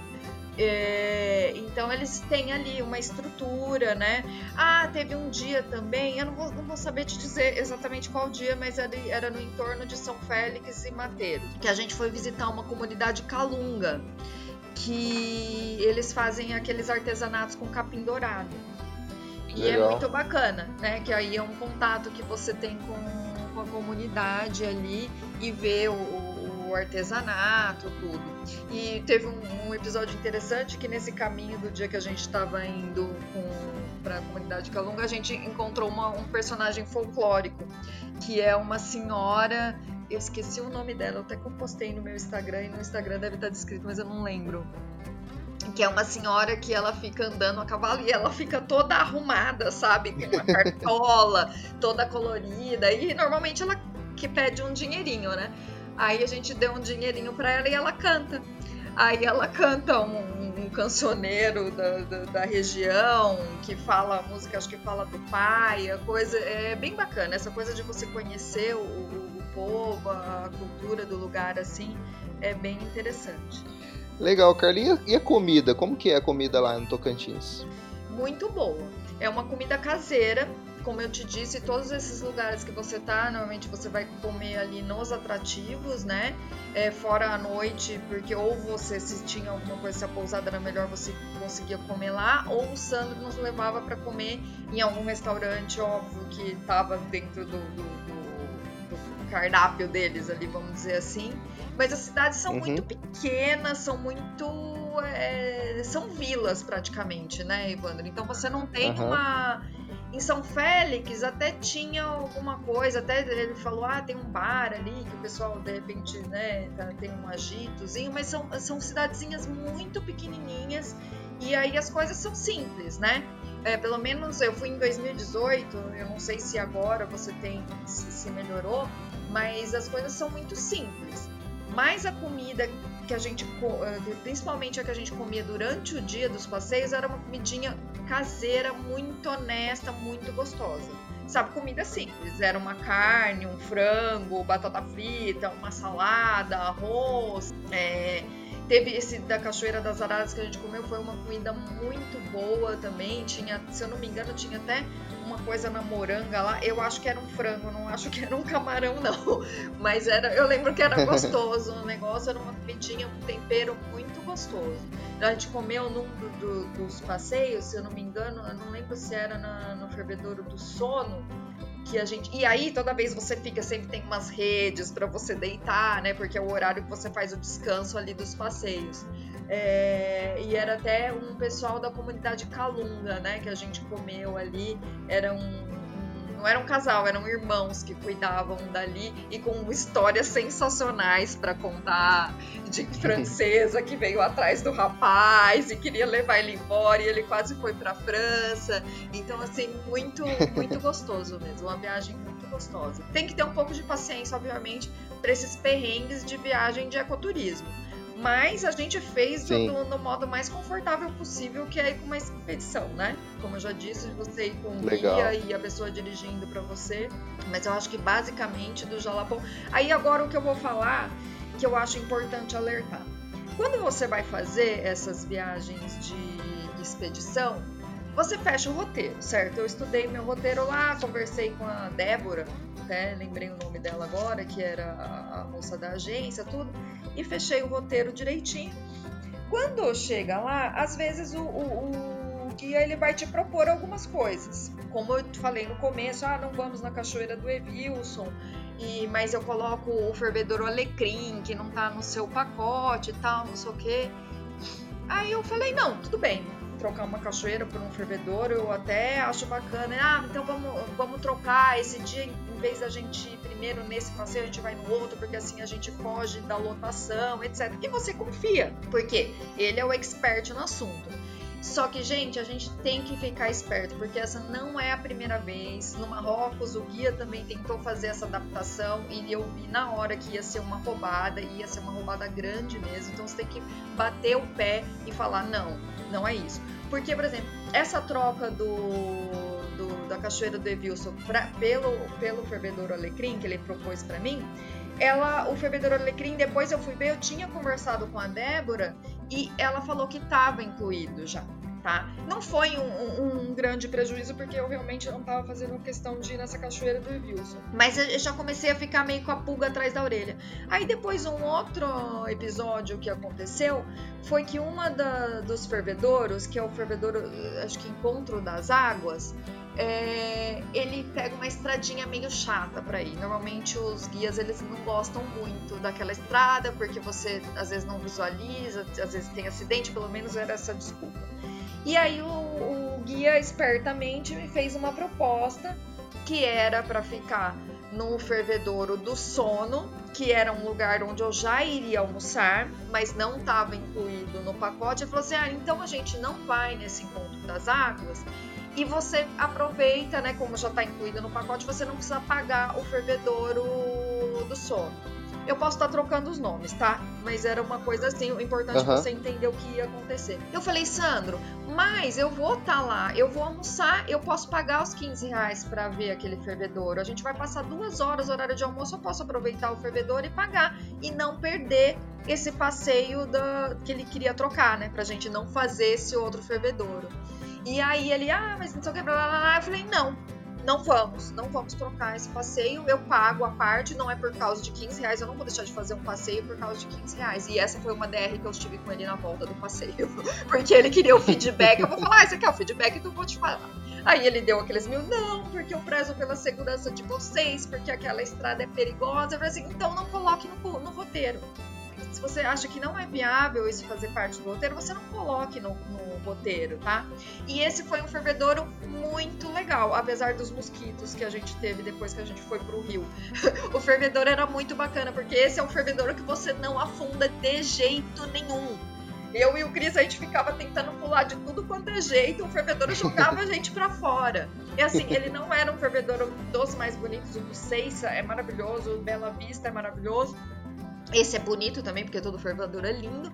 É, então eles têm ali uma estrutura, né? Ah, teve um dia também, eu não vou, não vou saber te dizer exatamente qual dia, mas era, era no entorno de São Félix e Mateiro, que a gente foi visitar uma comunidade calunga, que eles fazem aqueles artesanatos com capim dourado. E é Legal. é muito bacana, né? Que aí é um contato que você tem com, com a comunidade ali e ver o o artesanato, tudo. E teve um, um, episódio interessante que nesse caminho do dia que a gente estava indo para a comunidade Calunga, a gente encontrou uma, um personagem folclórico, que é uma senhora, eu esqueci o nome dela, eu até compostei no meu Instagram, e no Instagram deve estar descrito, mas eu não lembro que é uma senhora que ela fica andando a cavalo e ela fica toda arrumada, sabe? Com uma cartola, toda colorida. E normalmente ela que pede um dinheirinho, né? Aí a gente deu um dinheirinho para ela e ela canta. Aí ela canta um, um cancioneiro da, da, da, região que fala música, acho que fala do pai, a coisa é bem bacana. Essa coisa de você conhecer o, o, povo, a cultura do lugar assim, é bem interessante. Legal, Carlinha. E a comida? Como que é a comida lá no Tocantins? Muito boa. É uma comida caseira, como eu te disse, todos esses lugares que você tá, normalmente você vai comer ali nos atrativos, né? É, fora a noite, porque ou você, se tinha alguma coisa, se a pousada era melhor, você conseguia comer lá, ou o Sandro nos levava para comer em algum restaurante, óbvio, que tava dentro do, do, do, do cardápio deles ali, vamos dizer assim. Mas as cidades são uhum. muito pequenas, são muito. É, são vilas praticamente, né, Evandro? Então você não tem uhum. uma em São Félix até tinha alguma coisa, até ele falou, ah, tem um bar ali que o pessoal de repente, né, tá, tem um agitozinho, mas são, são cidadezinhas muito pequenininhas e aí as coisas são simples, né? É, pelo menos eu fui em 2018, eu não sei se agora você tem, se, melhorou, mas as coisas são muito simples. Mas a comida que a gente, eh, principalmente a que a gente comia durante o dia dos passeios, era uma comidinha caseira, muito honesta, muito gostosa. Sabe, comida simples. Era uma carne, um frango, batata frita, uma salada, arroz. É... Teve esse da Cachoeira das Araras que a gente comeu, foi uma comida muito boa também. Tinha, se eu não me engano, tinha até uma coisa na moranga lá. Eu acho que era um frango, não acho que era um camarão, não. Mas era, eu lembro que era gostoso. o negócio era uma comidinha, um tempero muito gostoso. A gente comeu num do, do, dos passeios, se eu não me engano, eu não lembro se era na, no fervedouro do sono que a gente. E aí, toda vez você fica, sempre tem umas redes para você deitar, né? Porque é o horário que você faz o descanso ali dos passeios. É, e era até um pessoal da comunidade Calunga, né? Que a gente comeu ali. Era um, não era um casal, eram irmãos que cuidavam dali e com histórias sensacionais para contar de francesa que veio atrás do rapaz e queria levar ele embora e ele quase foi para França. Então assim, muito muito gostoso mesmo, uma viagem muito gostosa. Tem que ter um pouco de paciência, obviamente, para esses perrengues de viagem de ecoturismo mas a gente fez no, no, modo mais confortável possível, que é ir com uma expedição, né? Como eu já disse, você ir com um guia e a pessoa dirigindo para você. Mas eu acho que basicamente do Jalapão. Aí agora o que eu vou falar, que eu acho importante alertar. Quando você vai fazer essas viagens de expedição, você fecha o roteiro, certo? Eu estudei meu roteiro lá, conversei com a Débora, até lembrei o nome dela agora, que era a moça da agência, tudo, e fechei o roteiro direitinho. Quando chega lá, às vezes o, o, o guia ele vai te propor algumas coisas. Como eu falei no começo, ah, não vamos na cachoeira do Evilson, e, mas eu coloco o fervedor alecrim, que não tá no seu pacote e tal, não sei o quê. Aí eu falei, não, tudo bem, trocar uma cachoeira por um fervedor, eu até acho bacana. Ah, então vamos, vamos trocar esse dia, em vez da gente ir primeiro nesse passeio, a gente vai no outro, porque assim a gente foge da lotação, etc. E você confia, porque ele é o expert no assunto. Só que, gente, a gente tem que ficar esperto, porque essa não é a primeira vez. No Marrocos, o guia também tentou fazer essa adaptação e eu vi na hora que ia ser uma roubada, ia ser uma roubada grande mesmo. Então você tem que bater o pé e falar: não, não é isso. Porque, por exemplo, essa troca do, da Cachoeira do Evilson pra, pelo, pelo fervedor Alecrim, que ele propôs para mim, ela, o fervedor Alecrim, depois eu fui ver, eu tinha conversado com a Débora e ela falou que estava incluído já tá? Não foi um, um, um, grande prejuízo, porque eu realmente não tava fazendo questão de ir nessa cachoeira do Wilson. Mas eu já comecei a ficar meio com a pulga atrás da orelha. Aí depois, um outro episódio que aconteceu foi que uma da, dos fervedouros, que é o fervedouro, acho que Encontro das Águas, é, ele pega uma estradinha meio chata para ir. Normalmente os guias eles não gostam muito daquela estrada porque você às vezes não visualiza, às vezes tem acidente, pelo menos era essa desculpa. E aí o, o guia espertamente me fez uma proposta que era para ficar no fervedouro do sono, que era um lugar onde eu já iria almoçar, mas não estava incluído no pacote. Ele falou assim: ah, então a gente não vai nesse encontro das águas e você aproveita, né? Como já está incluído no pacote, você não precisa pagar o fervedouro do sono. Eu posso estar trocando os nomes, tá? Mas era uma coisa assim, o importante uhum. você entender o que ia acontecer. Eu falei, Sandro, mas eu vou estar tá lá, eu vou almoçar, eu posso pagar os 15 reais pra ver aquele fervedouro. A gente vai passar duas horas, horário de almoço, eu posso aproveitar o fervedouro e pagar e não perder esse passeio da, que ele queria trocar, né? Pra gente não fazer esse outro fervedouro. E aí ele, ah, mas não sei o que, blá, blá, blá. Eu falei, não, não vamos, não vamos trocar esse passeio, eu pago a parte, não é por causa de 15 reais, eu não vou deixar de fazer um passeio por causa de 15 reais. E essa foi uma DR que eu estive com ele na volta do passeio, porque ele queria o feedback, eu vou falar, ah, você quer o feedback, então eu vou te falar. Aí ele deu aqueles mil, não, porque eu prezo pela segurança de vocês, porque aquela estrada é perigosa. Eu falei assim, então não coloque no, no roteiro. Se você acha que não é viável isso fazer parte do roteiro, você não coloque no, no roteiro, tá? E esse foi um fervedouro muito legal, apesar dos mosquitos que a gente teve depois que a gente foi pro rio. o fervedouro era muito bacana, porque esse é um fervedouro que você não afunda de jeito nenhum. Eu e o Cris, a gente ficava tentando pular de tudo quanto é jeito, o fervedouro jogava a gente para fora. E assim, ele não era um fervedouro dos mais bonitos, o do Seiça é maravilhoso, o Bela Vista é maravilhoso. Esse é bonito também, porque todo fervador é lindo,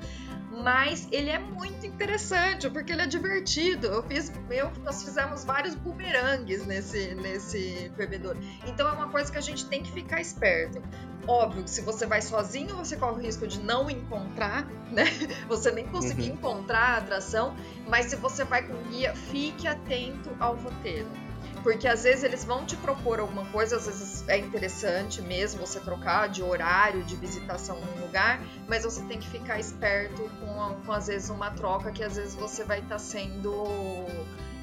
mas ele é muito interessante, porque ele é divertido. Eu fiz, eu, nós fizemos vários bumerangues nesse, nesse fervedor. Então é uma coisa que a gente tem que ficar esperto. Óbvio que se você vai sozinho, você corre o risco de não encontrar, né? Você nem conseguir uhum. encontrar a atração, mas se você vai com guia, fique atento ao roteiro porque às vezes eles vão te propor alguma coisa, às vezes é interessante mesmo você trocar de horário de visitação num lugar, mas você tem que ficar esperto com, com às vezes uma troca que às vezes você vai estar tá sendo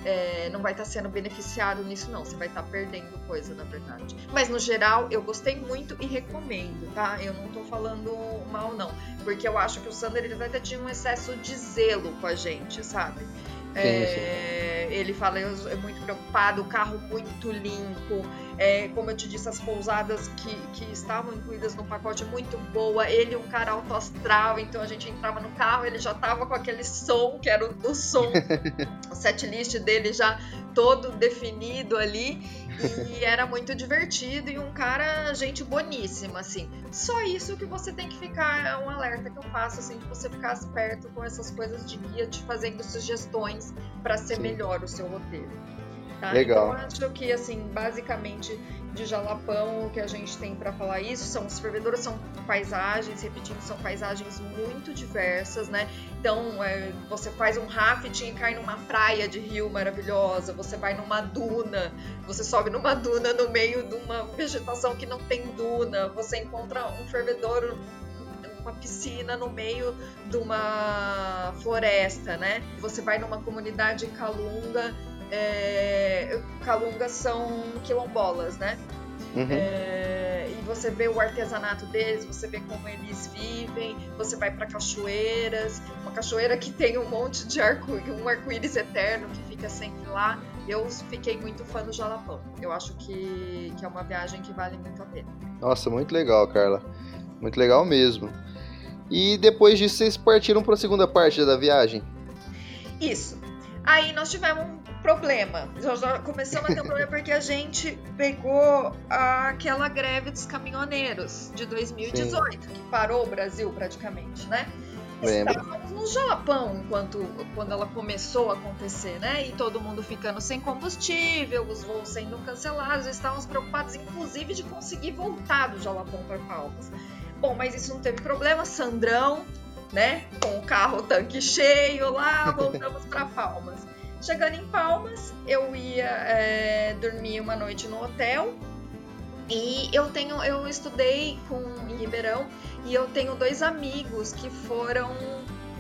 é, não vai estar tá sendo beneficiado nisso, não. Você vai estar tá perdendo coisa, na verdade. Mas no geral, eu gostei muito e recomendo, tá? Eu não tô falando mal, não. Porque eu acho que o Sander ele vai ter um excesso de zelo com a gente, sabe? É, ele fala, é muito preocupado, o carro muito limpo. É, como eu te disse, as pousadas que, que estavam incluídas no pacote muito boa. Ele, um cara alto astral, então a gente entrava no carro, ele já tava com aquele som, que era o, o som, o set list dele já todo definido ali. E era muito divertido e um cara, gente boníssima, assim. Só isso que você tem que ficar, é um alerta que eu faço, assim, de você ficar esperto com essas coisas de guia, te fazendo sugestões para ser Sim. melhor o seu roteiro. Tá? Legal. Então, acho que, assim, basicamente, de Jalapão, que a gente tem para falar isso são os fervedouros, são paisagens, repetindo, são paisagens muito diversas, né? Então, é, você faz um rafting e cai numa praia de rio maravilhosa, você vai numa duna, você sobe numa duna no meio de uma vegetação que não tem duna, você encontra um fervedouro uma piscina no meio de uma floresta, né? Você vai numa comunidade calunga é, Calungas são quilombolas, né? Uhum. É, e você vê o artesanato deles, você vê como eles vivem, você vai para cachoeiras, uma cachoeira que tem um monte de arco, um arco-íris eterno que fica sempre lá. Eu fiquei muito fã do Jalapão. Eu acho que, que é uma viagem que vale muito a pena. Nossa, muito legal, Carla. Muito legal mesmo. E depois disso, vocês partiram para a segunda parte da viagem? Isso. Aí nós tivemos problema. Já, já começamos a ter um problema porque a gente pegou aquela greve dos caminhoneiros de 2018, Sim. que parou o Brasil praticamente, né? Estávamos no Japão enquanto quando ela começou a acontecer, né? E todo mundo ficando sem combustível, os voos sendo cancelados, estávamos preocupados, inclusive, de conseguir voltar do Jalapão para Palmas. Bom, mas isso não teve problema. Sandrão, né? Com o carro o tanque cheio lá, voltamos para Palmas. Chegando em Palmas, eu ia é, dormir uma noite no hotel. E eu tenho, eu estudei com em Ribeirão e eu tenho dois amigos que foram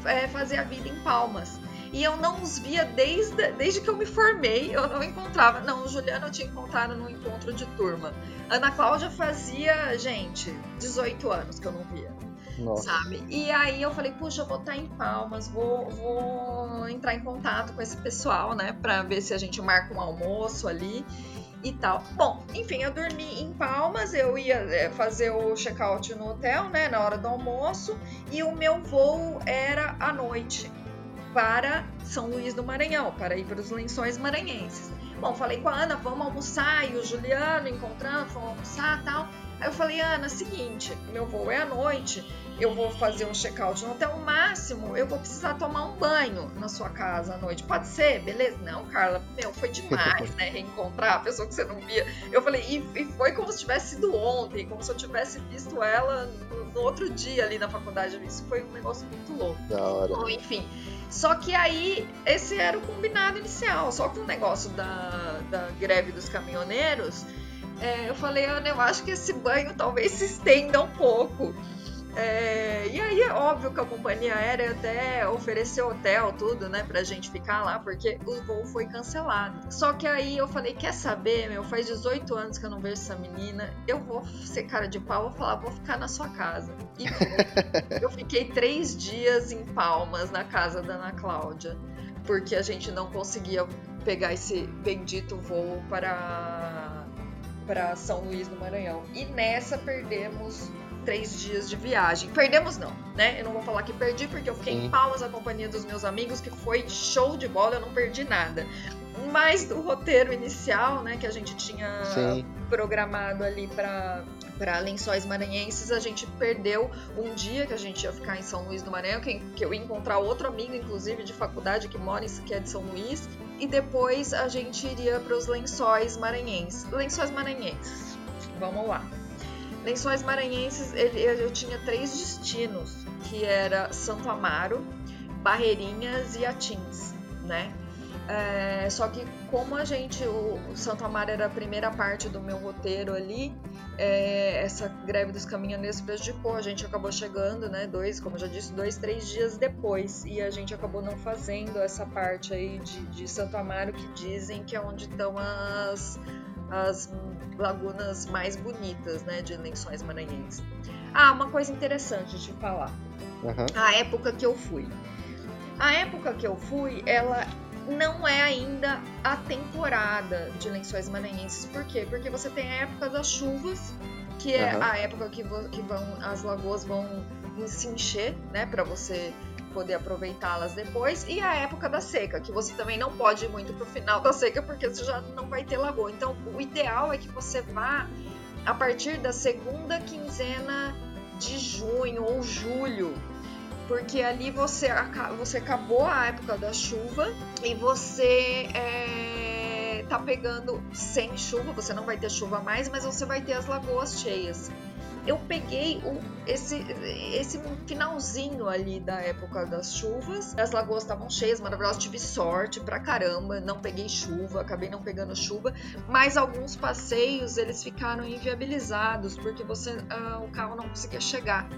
é, fazer a vida em Palmas. E eu não os via desde, desde que eu me formei, eu não encontrava. Não, o Juliano eu tinha encontrado no encontro de turma. Ana Cláudia fazia, gente, 18 anos que eu não via. Nossa. sabe? E aí eu falei, puxa, eu vou estar em Palmas, vou, vou entrar em contato com esse pessoal, né, pra ver se a gente marca um almoço ali e tal. Bom, enfim, eu dormi em Palmas, eu ia é, fazer o check-out no hotel, né, na hora do almoço, e o meu voo era à noite para São Luís do Maranhão, para ir para os lençóis maranhenses. Bom, falei com a Ana, vamos almoçar, e o Juliano encontrando, vamos almoçar tal. Aí eu falei, Ana, seguinte, meu voo é à noite, eu vou fazer um check-out no hotel, máximo eu vou precisar tomar um banho na sua casa à noite. Pode ser? Beleza? Não, Carla, meu, foi demais, né? Reencontrar a pessoa que você não via. Eu falei, e, e foi como se tivesse sido ontem, como se eu tivesse visto ela no outro dia ali na faculdade. Isso foi um negócio muito louco. Da hora. Bom, enfim. Só que aí, esse era o combinado inicial. Só que o negócio da, da greve dos caminhoneiros, é, eu falei, Ana, eu acho que esse banho talvez se estenda um pouco. É, e aí é óbvio que a companhia aérea até ofereceu hotel, tudo, né, pra gente ficar lá, porque o voo foi cancelado. Só que aí eu falei, quer saber, meu, faz 18 anos que eu não vejo essa menina, eu vou ser cara de pau, vou falar, vou ficar na sua casa. E eu fiquei três dias em Palmas, na casa da Ana Cláudia, porque a gente não conseguia pegar esse bendito voo para para São Luís do Maranhão. E nessa perdemos três dias de viagem. Perdemos não, né? Eu não vou falar que perdi porque eu fiquei Sim. em Palmas a companhia dos meus amigos, que foi show de bola, eu não perdi nada. Mas do roteiro inicial, né, que a gente tinha Sim. programado ali para para Lençóis Maranhenses, a gente perdeu um dia que a gente ia ficar em São Luís do Maranhão, que, que eu ia encontrar outro amigo, inclusive, de faculdade que mora em, que é de São Luís, e depois a gente iria para os Lençóis Maranhenses. Lençóis Maranhenses, vamos lá. Lençóis Maranhenses, ele, eu tinha três destinos, que era Santo Amaro, Barreirinhas e Atins, né? É, só que como a gente, o, Santo Amaro era a primeira parte do meu roteiro ali, é, essa greve dos caminhoneiros prejudicou. A gente acabou chegando, né? Dois, como já disse, dois, três dias depois. E a gente acabou não fazendo essa parte aí de, de Santo Amaro que dizem que é onde estão as, as lagunas mais bonitas, né, de Lençóis Maranhenses. Ah, uma coisa interessante de falar. Uhum. A época que eu fui. A época que eu fui, ela não é ainda a temporada de Lençóis Maranhenses. Por quê? Porque você tem a época das chuvas, que é uhum. a época que, que vão, as lagoas vão se encher, né, para você poder aproveitá-las depois, e a época da seca, que você também não pode ir muito pro final da seca, porque você já não vai ter lagoa. Então, o ideal é que você vá a partir da segunda quinzena de junho ou julho, porque ali você, você acabou a época da chuva e você é, tá pegando sem chuva, você não vai ter chuva mais, mas você vai ter as lagoas cheias eu peguei o, esse, esse finalzinho ali da época das chuvas. As lagoas estavam cheias, maravilhosas. Tive sorte pra caramba, não peguei chuva, acabei não pegando chuva. Mas alguns passeios eles ficaram inviabilizados porque você, ah, o carro não conseguia chegar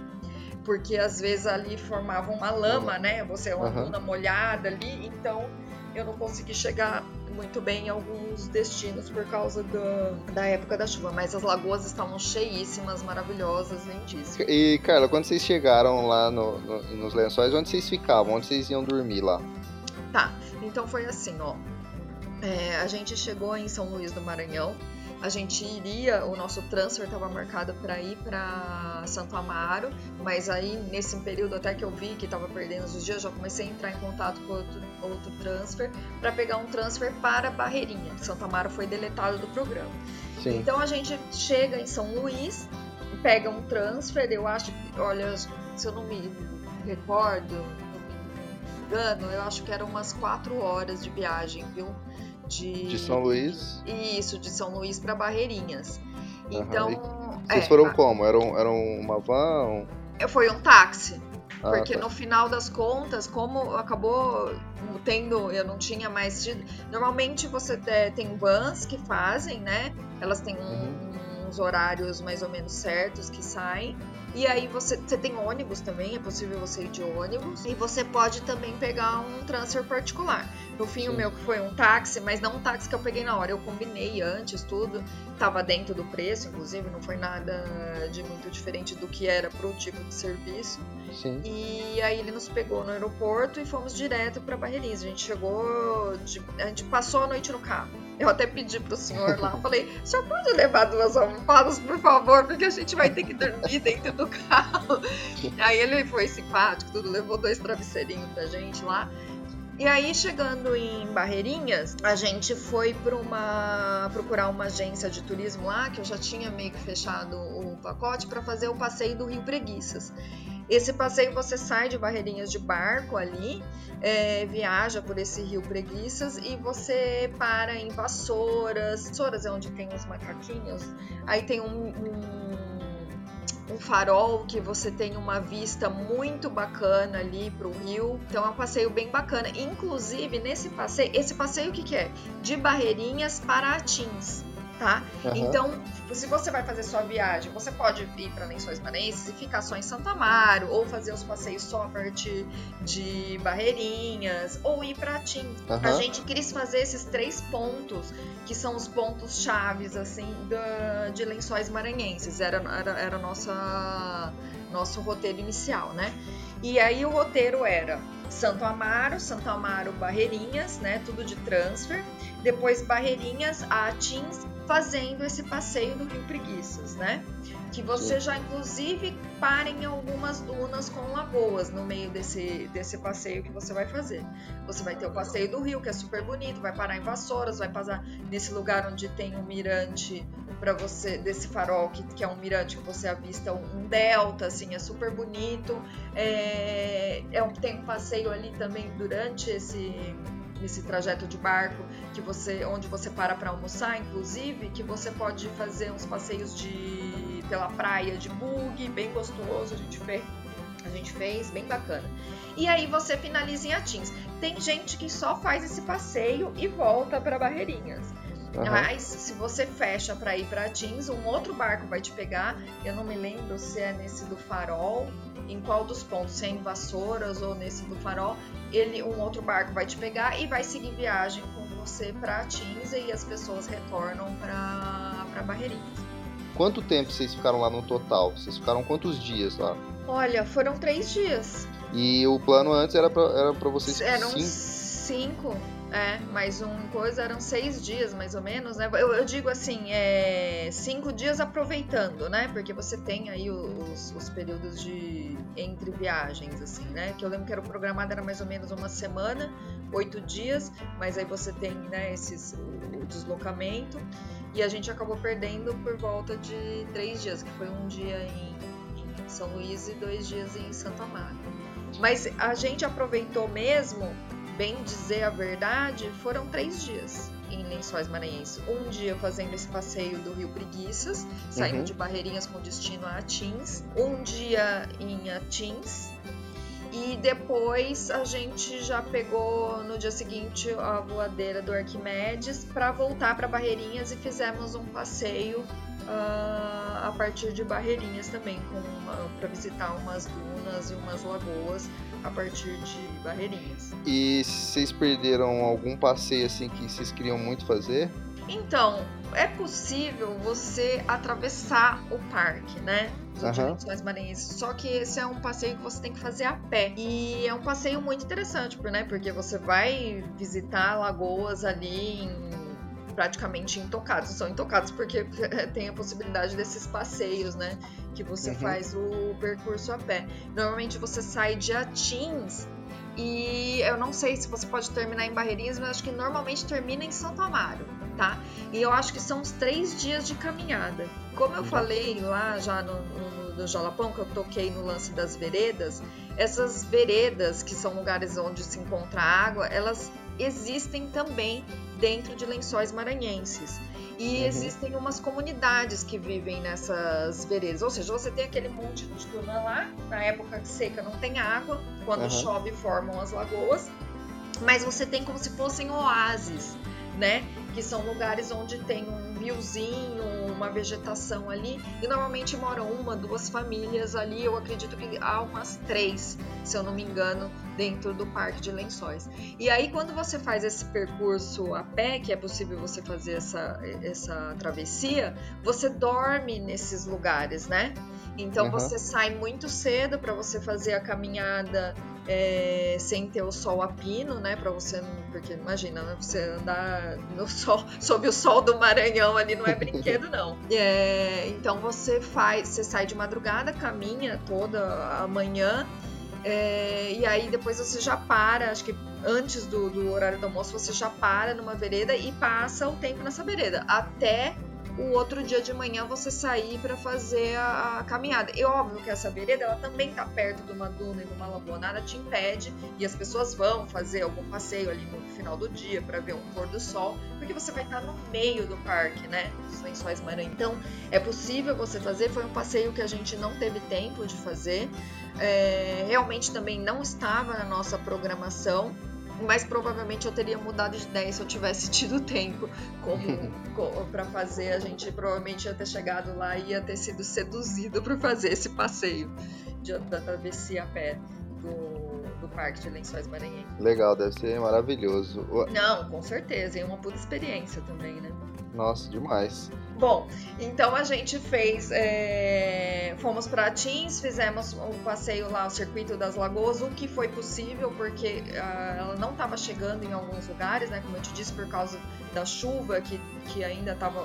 porque às vezes ali formava uma lama, né? Você é uma uhum. luna molhada ali, então eu não consegui chegar muito bem em alguns destinos por causa do, da época da chuva, mas as lagoas estavam cheíssimas, maravilhosas, lindíssimas. E, Carla, quando vocês chegaram lá no, no, nos lençóis, onde vocês ficavam? Onde vocês iam dormir lá? Tá, então foi assim, ó. É, a gente chegou em São Luís do Maranhão, a gente iria, o nosso transfer estava marcado para ir para Santo Amaro, mas aí nesse período até que eu vi que estava perdendo os dias, já comecei a entrar em contato com outro, outro transfer para pegar um transfer para Barreirinha. Santo Amaro foi deletado do programa. Sim. Então a gente chega em São Luís, pega um transfer, eu acho, olha, se eu não me recordo, não me engano, eu acho que eram umas quatro horas de viagem, viu? De, de São Luís. Isso, de São Luís para Barreirinhas. Então. Uhum. vocês é, foram como? Era, um, era uma van? Foi um táxi. Ah, porque tá. no final das contas, como acabou tendo, eu não tinha mais tido. Normalmente você é, tem vans que fazem, né? Elas têm um, uhum. uns horários mais ou menos certos que saem. E aí você, você tem ônibus também, é possível você ir de ônibus. E você pode também pegar um transfer particular. No fim, Sim. o meu que foi um táxi, mas não um táxi que eu peguei na hora. Eu combinei antes tudo. Tava dentro do preço, inclusive, não foi nada de muito diferente do que era pro tipo de serviço. Sim. E aí ele nos pegou no aeroporto e fomos direto para Barreirinhas. A gente chegou, de, a gente passou a noite no carro. Eu até pedi pro senhor lá, falei, senhor pode levar duas almofadas, por favor, porque a gente vai ter que dormir dentro do carro. Aí ele foi simpático, tudo, levou dois travesseirinhos pra gente lá. E aí, chegando em Barreirinhas, a gente foi para uma procurar uma agência de turismo lá, que eu já tinha meio que fechado o pacote para fazer o passeio do Rio Preguiças. Esse passeio você sai de Barreirinhas de barco ali, é, viaja por esse rio Preguiças e você para em Vassouras. Vassouras é onde tem os macaquinhos. Aí tem um, um um farol que você tem uma vista muito bacana ali para o rio. Então é um passeio bem bacana. Inclusive, nesse passeio, esse passeio o que, que é? De Barreirinhas para Atins tá? Uhum. Então, se você vai fazer sua viagem, você pode ir para Lençóis Maranhenses e ficar só em Santa Amaro, ou fazer os passeios só a partir de Barreirinhas, ou ir para Tim. Uhum. A gente quis fazer esses três pontos, que são os pontos chaves, assim, da, de Lençóis Maranhenses. Era, era, era nossa, nosso roteiro inicial, né? E aí o roteiro era Santo Amaro, Santo Amaro, Barreirinhas, né? Tudo de transfer. Depois Barreirinhas, Atins fazendo esse passeio do Rio Preguiças, né? Que você já inclusive para em algumas dunas com lagoas no meio desse, desse passeio que você vai fazer. Você vai ter o passeio do rio, que é super bonito, vai parar em Vassouras, vai passar nesse lugar onde tem um mirante para você, desse farol, que, que é um mirante que você avista um, um delta, assim, é super bonito. É, é um, tem um passeio ali também durante esse nesse trajeto de barco que você onde você para para almoçar, inclusive, que você pode fazer uns passeios de pela praia de bug, bem gostoso, a gente fez, a gente fez, bem bacana. E aí você finaliza em Atins. Tem gente que só faz esse passeio e volta para Barreirinhas. Uhum. Mas se você fecha para ir para Atins, um outro barco vai te pegar. Eu não me lembro se é nesse do Farol, em qual dos pontos, se é em Vassouras ou nesse do Farol ele um outro barco vai te pegar e vai seguir viagem com você para Atins e as pessoas retornam para Barreirinhas. Quanto tempo vocês ficaram lá no total? Vocês ficaram quantos dias lá? Olha, foram três dias. E o plano antes era para vocês Eram cinco? cinco é, mais um coisa eram seis dias, mais ou menos, né? Eu, eu digo assim, é, cinco dias aproveitando, né? Porque você tem aí os, os, períodos de entre viagens, assim, né? Que eu lembro que era programado era mais ou menos uma semana, oito dias, mas aí você tem, né? Esses o, o deslocamento e a gente acabou perdendo por volta de três dias, que foi um dia em, em São Luís e dois dias em Santa Amaro. Mas a gente aproveitou mesmo bem dizer a verdade, foram três dias em Lençóis Maranhenses. Um dia fazendo esse passeio do Rio Preguiças, saindo uhum. de Barreirinhas com destino a Atins. Um dia em Atins. E depois a gente já pegou no dia seguinte a voadeira do Arquimedes para voltar para Barreirinhas e fizemos um passeio a partir de Barreirinhas também, para visitar umas dunas e umas lagoas a partir de Barreirinhas. E vocês perderam algum passeio assim que vocês queriam muito fazer? Então, é possível você atravessar o parque, né? Uhum. Maranhenses. Só que esse é um passeio que você tem que fazer a pé. E é um passeio muito interessante, né? Porque você vai visitar lagoas ali em praticamente intocados. São intocados porque tem a possibilidade desses passeios, né? Que você uhum. faz o percurso a pé. Normalmente você sai de Atins e eu não sei se você pode terminar em Barreirinhas, mas acho que normalmente termina em Santo Amaro, tá? E eu acho que são uns três dias de caminhada. Como eu uhum. falei lá já no, no, no Jalapão, que eu toquei no lance das veredas, essas veredas, que são lugares onde se encontra água, elas existem também dentro de lençóis maranhenses. E uhum. existem umas comunidades que vivem nessas veredas. Ou seja, você tem aquele monte de turma lá, na época seca não tem água, quando uhum. chove formam as lagoas, mas você tem como se fossem oásis, né? Que são lugares onde tem um riozinho, uma vegetação ali, e normalmente moram uma, duas famílias ali. Eu acredito que há umas três, se eu não me engano, dentro do Parque de Lençóis. E aí, quando você faz esse percurso a pé, que é possível você fazer essa, essa travessia, você dorme nesses lugares, né? Então uhum. você sai muito cedo para você fazer a caminhada é, sem ter o sol a pino, né? Para você não. Porque imagina, né? Você andar no sol, sob o sol do Maranhão ali não é brinquedo, não. É, então você faz, você sai de madrugada, caminha toda a manhã é, e aí depois você já para, acho que antes do, do, horário do almoço, você já para numa vereda e passa o tempo nessa vereda, até o outro dia de manhã você sair para fazer a, a, caminhada. E óbvio que essa vereda ela também tá perto de uma duna e de uma nada te impede e as pessoas vão fazer algum passeio ali no final do dia para ver um pôr do sol, porque você vai estar no meio do parque, né? Dos Lençóis Maranhão. Então é possível você fazer. Foi um passeio que a gente não teve tempo de fazer. É, realmente também não estava na nossa programação mas provavelmente eu teria mudado de ideia se eu tivesse tido tempo como para fazer. A gente provavelmente ia ter chegado lá e ia ter sido seduzido para fazer esse passeio de, da travessia a pé do, do Parque de Lençóis Maranhenses. Legal, deve ser maravilhoso. Não, com certeza, é uma puta experiência também, né? Nossa, demais. Bom, então a gente fez. É... Fomos para Atins, fizemos o um passeio lá, o circuito das lagoas, o que foi possível, porque uh, ela não estava chegando em alguns lugares, né? Como eu te disse, por causa da chuva, que, que ainda estava.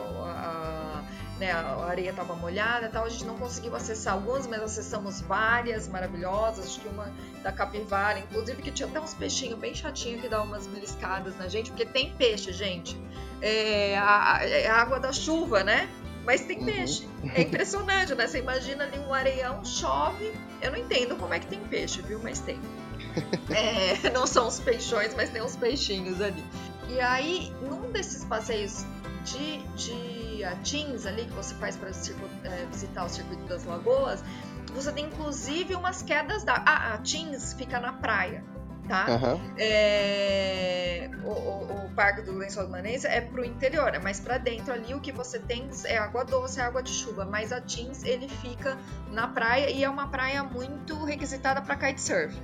Né, a areia estava molhada tal, a gente não conseguiu acessar algumas, mas acessamos várias maravilhosas, acho que uma da capivara, inclusive que tinha até uns peixinhos bem chatinhos que davam umas beliscadas na gente, porque tem peixe, gente. É a, é a água da chuva, né? Mas tem uhum. peixe. É impressionante, né? Você imagina ali um areião, chove. Eu não entendo como é que tem peixe, viu? Mas tem. É, não são os peixões, mas tem uns peixinhos ali. E aí, num desses passeios de, de Atins ali, que você faz para é, visitar o Circuito das Lagoas, você tem inclusive umas quedas da. Ah, Atins fica na praia tá? Uhum. É, o, o, o, Parque do Lençol Manense é pro interior, é mais para dentro ali. O que você tem é água doce, é água de chuva. Mas a Teams ele fica na praia e é uma praia muito requisitada para kitesurf.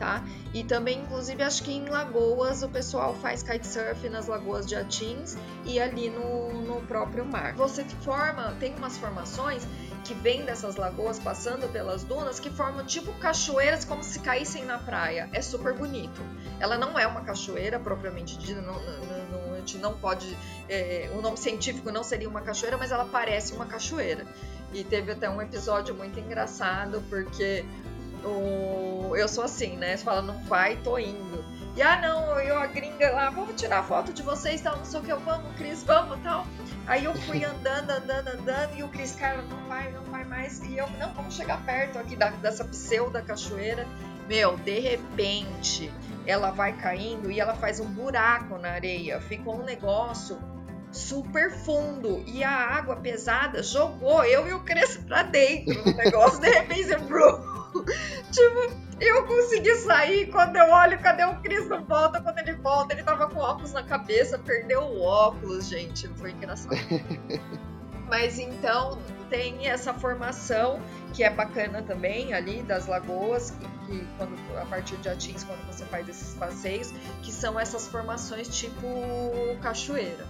Tá? E também, inclusive, acho que em Lagoas o pessoal faz kitesurf nas lagoas de Atins e ali no, no próprio mar. Você forma, tem umas formações que vem dessas lagoas passando pelas dunas que formam tipo cachoeiras como se caíssem na praia. É super bonito. Ela não é uma cachoeira propriamente dita, não, não, não, a gente não pode. É, o nome científico não seria uma cachoeira, mas ela parece uma cachoeira. E teve até um episódio muito engraçado porque o, eu sou assim, né? Você fala, não vai, tô indo. E ah, não, eu a gringa lá, vamos tirar foto de vocês, tal, não sei o que, eu vamos, Cris, vamos, tal. Aí eu fui andando, andando, andando, e o Cris, cara, não vai, não vai mais. E eu, não, vamos chegar perto aqui da, dessa pseudo cachoeira. Meu, de repente, ela vai caindo e ela faz um buraco na areia. Ficou um negócio super fundo. E a água pesada jogou eu e o Cris pra dentro do negócio. De repente, tipo, eu consegui sair. Quando eu olho, cadê o Cris? Não volta. Quando ele volta, ele tava com óculos na cabeça, perdeu o óculos, gente. Foi engraçado. Mas então tem essa formação que é bacana também ali das lagoas, que, que, quando a partir de Atins, quando você faz esses passeios, que são essas formações tipo cachoeira.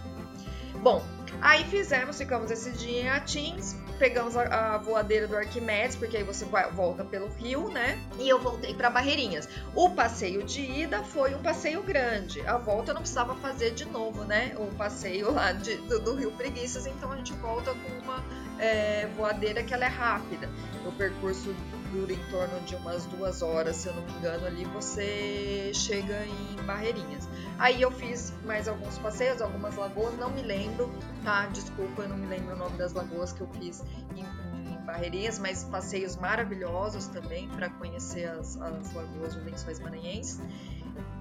Bom, aí fizemos, ficamos esse dia em Atins, pegamos a, a, voadeira do Arquimedes, porque aí você vai, volta pelo rio, né? E eu voltei para Barreirinhas. O passeio de ida foi um passeio grande. A volta eu não precisava fazer de novo, né? O passeio lá de, do, do, Rio Preguiças, então a gente volta com uma é, voadeira que ela é rápida. O percurso dura em torno de umas duas horas, se eu não me engano, ali você chega em Barreirinhas. Aí eu fiz mais alguns passeios, algumas lagoas, não me lembro, tá? Desculpa, eu não me lembro o nome das lagoas que eu fiz em, em Barreirinhas, mas passeios maravilhosos também para conhecer as, as lagoas de Lençóis Maranhenses.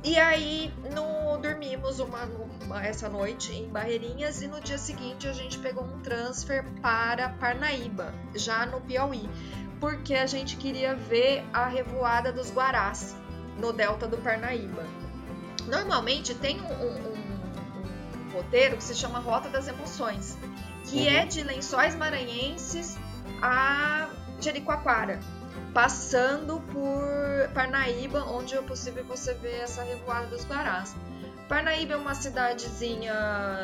E aí no, dormimos uma, uma, essa noite em Barreirinhas e no dia seguinte a gente pegou um transfer para Parnaíba, já no Piauí porque a gente queria ver a revoada dos Guarás no delta do Parnaíba. Normalmente tem um, um, um, um roteiro que se chama Rota das Emoções, que uhum. é de Lençóis Maranhenses a Jericoacoara, passando por Parnaíba, onde é possível você ver essa revoada dos Guarás. Parnaíba é uma cidadezinha,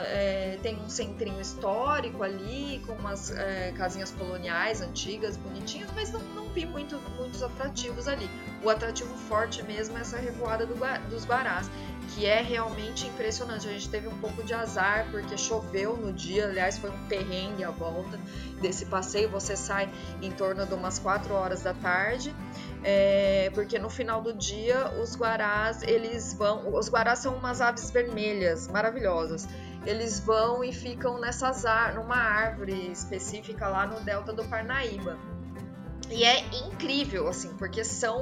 é, tem um centrinho histórico ali, com umas é, casinhas coloniais antigas, bonitinhas, mas não, não vi muito, muitos atrativos ali. O atrativo forte mesmo é essa revoada do, dos Guarás, que é realmente impressionante. A gente teve um pouco de azar, porque choveu no dia, aliás, foi um perrengue a volta desse passeio. Você sai em torno de umas 4 horas da tarde é, porque no final do dia os guarás eles vão, os guarás são umas aves vermelhas maravilhosas. Eles vão e ficam nessas numa árvore específica lá no delta do Parnaíba. E é incrível, assim, porque são,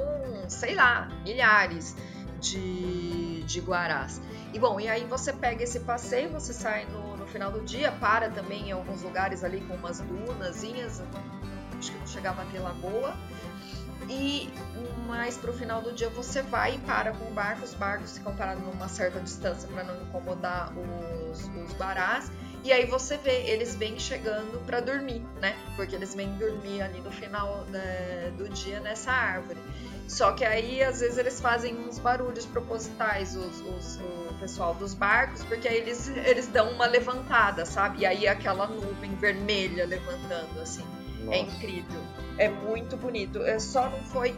sei lá, milhares de, de guarás. E bom, e aí você pega esse passeio, você sai no, no final do dia, para também em alguns lugares ali com umas dunazinhas, acho que não chegava a ter lagoa. E mais para o final do dia você vai e para com o barco, os barcos ficam parados numa certa distância para não incomodar os, os barás. E aí você vê, eles vêm chegando para dormir, né? Porque eles vêm dormir ali no final né, do dia nessa árvore. Só que aí, às vezes, eles fazem uns barulhos propositais, os, os, o pessoal dos barcos, porque aí eles, eles dão uma levantada, sabe? E aí aquela nuvem vermelha levantando, assim. É Nossa. É incrível. É muito bonito. É, só não foi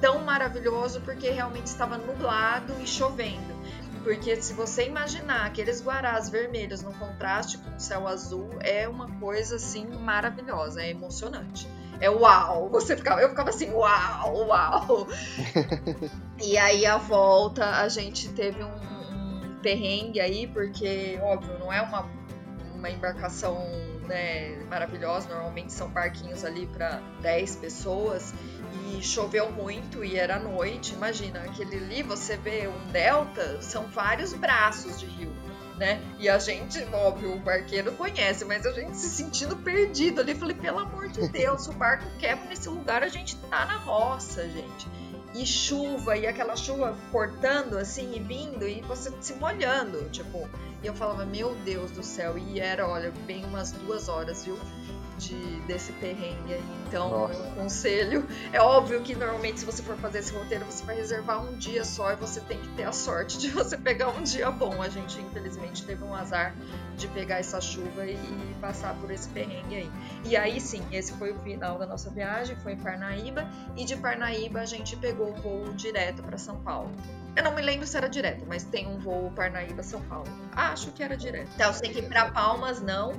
tão maravilhoso porque realmente estava nublado e chovendo. Porque se você imaginar aqueles guarás vermelhos no contraste com o céu azul, é uma coisa assim maravilhosa, é emocionante. É uau! Você ficava, eu ficava assim, uau, uau! e aí a volta a gente teve um, um perrengue aí, porque, óbvio, não é uma, uma embarcação né, maravilhosa, normalmente são barquinhos ali para 10 pessoas e choveu muito e era noite. Imagina, aquele ali você vê um delta, são vários braços de rio. Né? E a gente, óbvio, o barqueiro conhece, mas a gente se sentindo perdido ali. Falei, pelo amor de Deus, o barco quebra nesse lugar, a gente tá na roça, gente. E chuva, e aquela chuva cortando assim e vindo, e você se molhando, tipo. E eu falava, meu Deus do céu, e era, olha, bem umas duas horas, viu? de, desse perrengue aí. Então, Nossa. meu conselho. É óbvio que normalmente, se você for fazer esse roteiro, você vai reservar um dia só e você tem que ter a sorte de você pegar um dia bom. A gente, infelizmente, teve um azar de pegar essa chuva e, e passar por esse perrengue aí. E aí sim, esse foi o final da nossa viagem, foi em Parnaíba. E de Parnaíba a gente pegou o voo direto para São Paulo. Eu não me lembro se era direto, mas tem um voo Parnaíba-São Paulo. Acho que era direto. Então, eu sei que para Palmas não,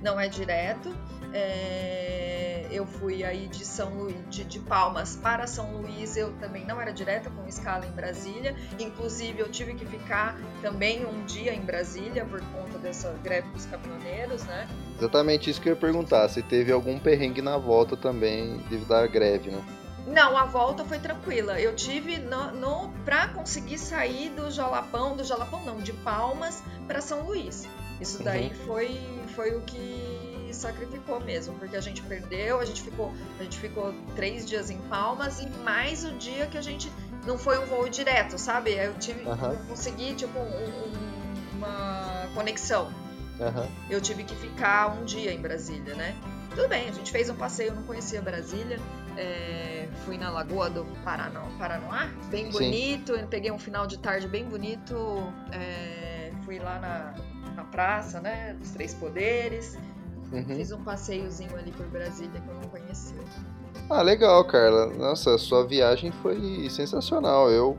não é direto. É, eu fui aí de São Luís, de, de, Palmas para São Luís, eu também não era direta com escala em Brasília. Inclusive, eu tive que ficar também um dia em Brasília por conta dessa greve dos caminhoneiros, né? Exatamente isso que eu ia perguntar, se teve algum perrengue na volta também devido à greve, né? Não, a volta foi tranquila. Eu tive no, no para conseguir sair do Jalapão, do Jalapão não, de Palmas para São Luís. Isso daí uhum. foi, foi o que sacrificou mesmo, porque a gente perdeu, a gente ficou, a gente ficou três dias em Palmas e mais o dia que a gente não foi um voo direto, sabe? Eu tive, uhum. eu consegui tipo um, um, uma conexão. Uhum. Eu tive que ficar um dia em Brasília, né? Tudo bem, a gente fez um passeio, eu não conhecia Brasília. É, fui na Lagoa do Paraná, Paranoá, bem bonito. Peguei um final de tarde bem bonito. É, fui lá na, na praça, né? Dos Três Poderes. Uhum. Fiz um passeiozinho ali por Brasília que eu não conhecia. Ah, legal, Carla. Nossa, sua viagem foi sensacional. Eu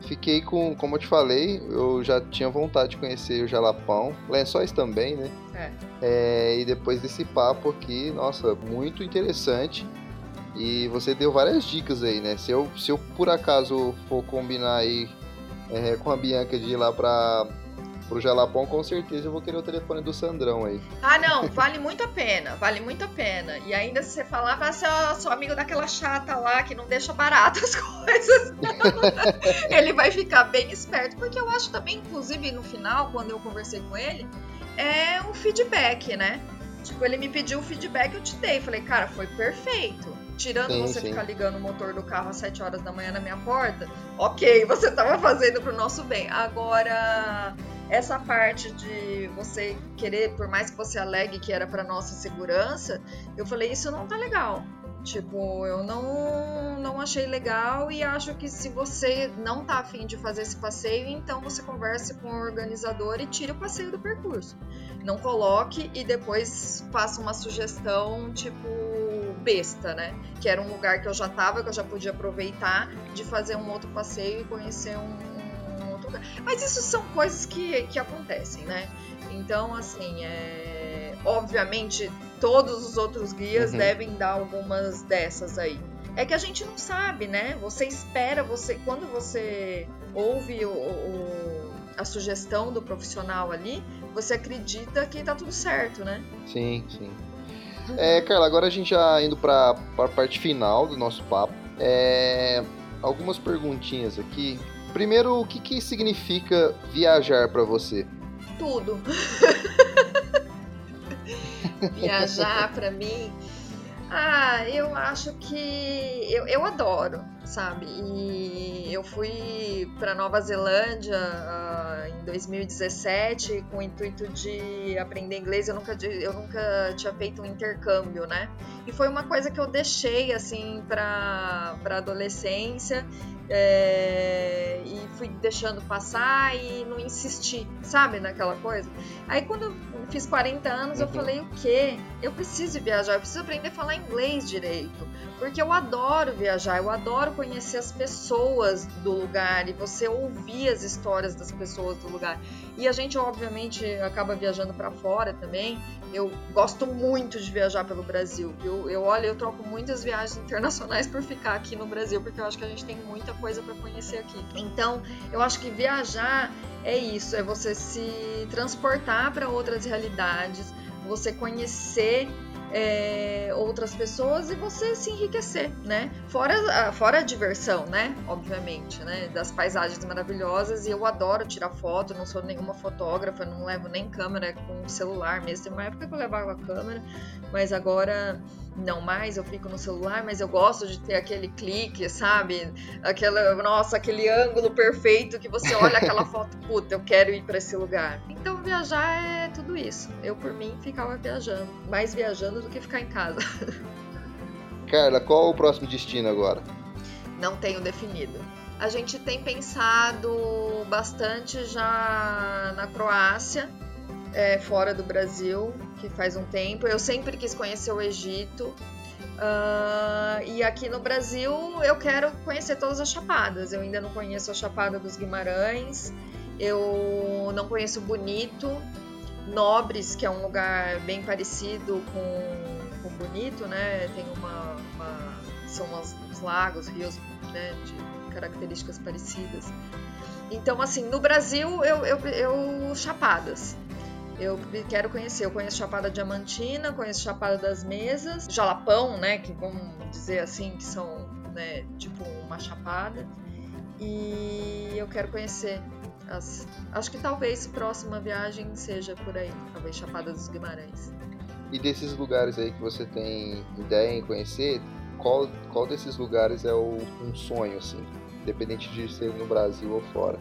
fiquei com, como eu te falei, eu já tinha vontade de conhecer o Jalapão, Lençóis também, né? É. é. E depois desse papo aqui, nossa, muito interessante. E você deu várias dicas aí, né? Se eu, se eu por acaso for combinar aí é, com a Bianca de ir lá pra pro Jalapão, com certeza eu vou querer o telefone do Sandrão aí. Ah, não, vale muito a pena, vale muito a pena. E ainda se você falar, vai ser sou amigo daquela chata lá que não deixa barato as coisas. ele vai ficar bem esperto, porque eu acho também, inclusive, no final, quando eu conversei com ele, é um feedback, né? Tipo, ele me pediu o feedback, eu te dei. Falei, cara, foi perfeito. Tirando sim, você sim. ficar ligando o motor do carro às 7 horas da manhã na minha porta, ok, você tava fazendo pro nosso bem. Agora, essa parte de você querer, por mais que você alegue que era para nossa segurança, eu falei, isso não tá legal. Tipo, eu não, não achei legal e acho que se você não tá afim de fazer esse passeio, então você converse com o organizador e tire o passeio do percurso. Não coloque e depois faça uma sugestão, tipo, besta, né? Que era um lugar que eu já tava, que eu já podia aproveitar de fazer um outro passeio e conhecer um, um outro lugar. Mas isso são coisas que, que acontecem, né? Então, assim, é... obviamente todos os outros guias uhum. devem dar algumas dessas aí. é que a gente não sabe, né? Você espera, você quando você ouve o, o, a sugestão do profissional ali, você acredita que tá tudo certo, né? Sim, sim. É, Carla, agora a gente já indo para a parte final do nosso papo. É, algumas perguntinhas aqui. Primeiro, o que, que significa viajar para você? Tudo. viajar para mim? Ah, eu acho que eu, eu adoro, sabe? E eu fui para Nova Zelândia uh, em 2017 com o intuito de aprender inglês. Eu nunca, eu nunca tinha feito um intercâmbio, né? E foi uma coisa que eu deixei assim para adolescência é, e fui deixando passar e não insisti, sabe, naquela coisa. Aí quando eu fiz 40 anos, uhum. eu falei o quê? Eu preciso viajar, eu preciso aprender a falar inglês direito, porque eu adoro viajar, eu adoro conhecer as pessoas do lugar e você ouvir as histórias das pessoas do lugar. E a gente obviamente acaba viajando para fora também. Eu gosto muito de viajar pelo Brasil. Eu, eu olho, eu troco muitas viagens internacionais por ficar aqui no Brasil, porque eu acho que a gente tem muita coisa para conhecer aqui. Então, eu acho que viajar é isso, é você se transportar para outras realidades, você conhecer é, outras pessoas e você se enriquecer, né? Fora, fora a diversão, né? Obviamente, né? Das paisagens maravilhosas e eu adoro tirar foto, não sou nenhuma fotógrafa, não levo nem câmera com celular mesmo. Tem uma época que eu levava a câmera, mas agora não mais, eu fico no celular, mas eu gosto de ter aquele clique, sabe? Aquela, nossa, aquele ângulo perfeito que você olha aquela foto, puta, eu quero ir para esse lugar. Então viajar é tudo isso. Eu por mim ficava viajando, mais viajando do que ficar em casa. Carla, qual o próximo destino agora? Não tenho definido. A gente tem pensado bastante já na Croácia, é, fora do Brasil, que faz um tempo. Eu sempre quis conhecer o Egito. Uh, e aqui no Brasil eu quero conhecer todas as chapadas. Eu ainda não conheço a Chapada dos Guimarães, eu não conheço Bonito, Nobres, que é um lugar bem parecido com, com Bonito, né? Tem uma, uma são uns lagos, rios, né? De características parecidas. Então, assim, no Brasil eu, eu, eu chapadas. Eu quero conhecer. Eu conheço Chapada Diamantina, conheço Chapada das Mesas, Jalapão, né? Que vamos dizer assim, que são né, tipo uma chapada. E eu quero conhecer as. Acho que talvez próxima viagem seja por aí, talvez Chapada dos Guimarães. E desses lugares aí que você tem ideia em conhecer, qual, qual desses lugares é o, um sonho, assim? Independente de ser no Brasil ou fora.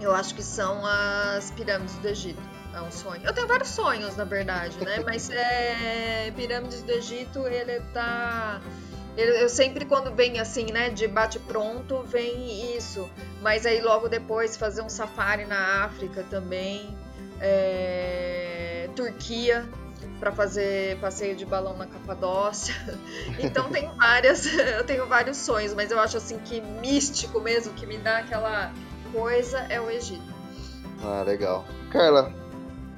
Eu acho que são as pirâmides do Egito é um sonho. Eu tenho vários sonhos, na verdade, né? Mas é, Pirâmides do Egito, ele tá. Eu sempre, quando vem assim, né, de bate-pronto, vem isso. Mas aí logo depois fazer um safari na África também. É... Turquia, para fazer passeio de balão na Capadócia. Então tem várias, eu tenho vários sonhos, mas eu acho assim que místico mesmo, que me dá aquela coisa é o Egito. Ah, legal. Carla,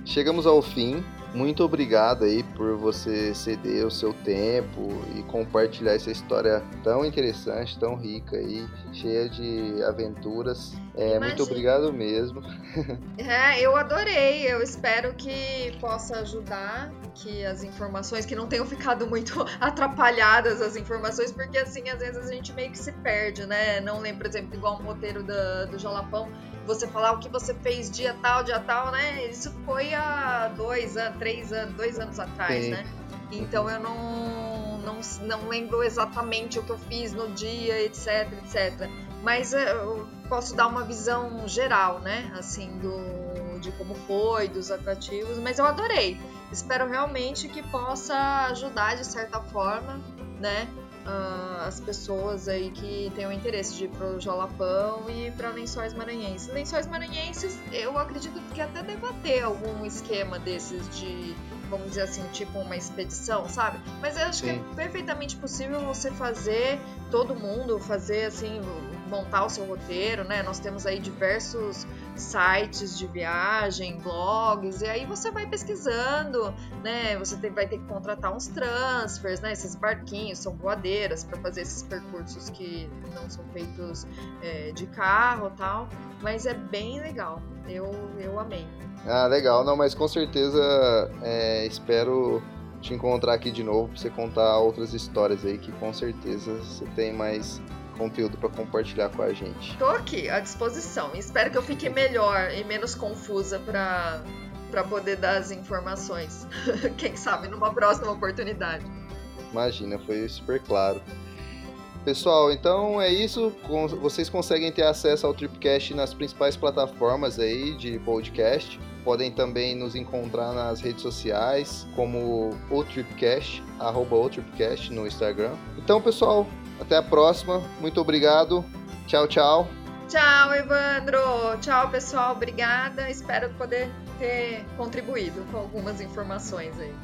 Chegamos ao fim. Muito obrigado aí por você ceder o seu tempo e compartilhar essa história tão interessante, tão rica aí, cheia de aventuras. É, muito obrigado mesmo. É, eu adorei. Eu espero que possa ajudar, que as informações, que não tenham ficado muito atrapalhadas as informações, porque assim, às vezes a gente meio que se perde, né? Não lembro, por exemplo, igual um roteiro do, do Jalapão você falar o que você fez dia tal, dia tal, né? Isso foi há dois anos, três anos, dois anos atrás, Sim. né? Então eu não, não, não lembro exatamente o que eu fiz no dia, etc, etc. Mas eu posso dar uma visão geral, né? Assim, do, de como foi, dos atrativos. Mas eu adorei. Espero realmente que possa ajudar de certa forma, né? Uh, as pessoas aí que tenham interesse de ir pro Jalapão e para Lençóis Maranhenses. Lençóis Maranhenses, eu acredito que até deva ter algum esquema desses de, vamos dizer assim, tipo uma expedição, sabe? Mas eu acho Sim. que é perfeitamente possível você fazer, todo mundo fazer assim, montar o seu roteiro, né? Nós temos aí diversos sites de viagem, blogs, e aí você vai pesquisando, né? Você tem, vai ter que contratar uns transfers, né? Esses barquinhos, são voadeiras para fazer esses percursos que não são feitos é, de carro tal, mas é bem legal. Eu, eu amei. Ah, legal. Não, mas com certeza é, espero te encontrar aqui de novo para você contar outras histórias aí que com certeza você tem mais conteúdo para compartilhar com a gente. Tô aqui à disposição. Espero que eu fique melhor e menos confusa para para poder dar as informações. Quem sabe numa próxima oportunidade. Imagina, foi super claro. Pessoal, então é isso. Vocês conseguem ter acesso ao Tripcast nas principais plataformas aí de podcast. Podem também nos encontrar nas redes sociais, como o Tripcast, arroba o Tripcast no Instagram. Então, pessoal, até a próxima. Muito obrigado. Tchau, tchau. Tchau, Evandro. Tchau, pessoal. Obrigada. Espero poder ter contribuído com algumas informações aí.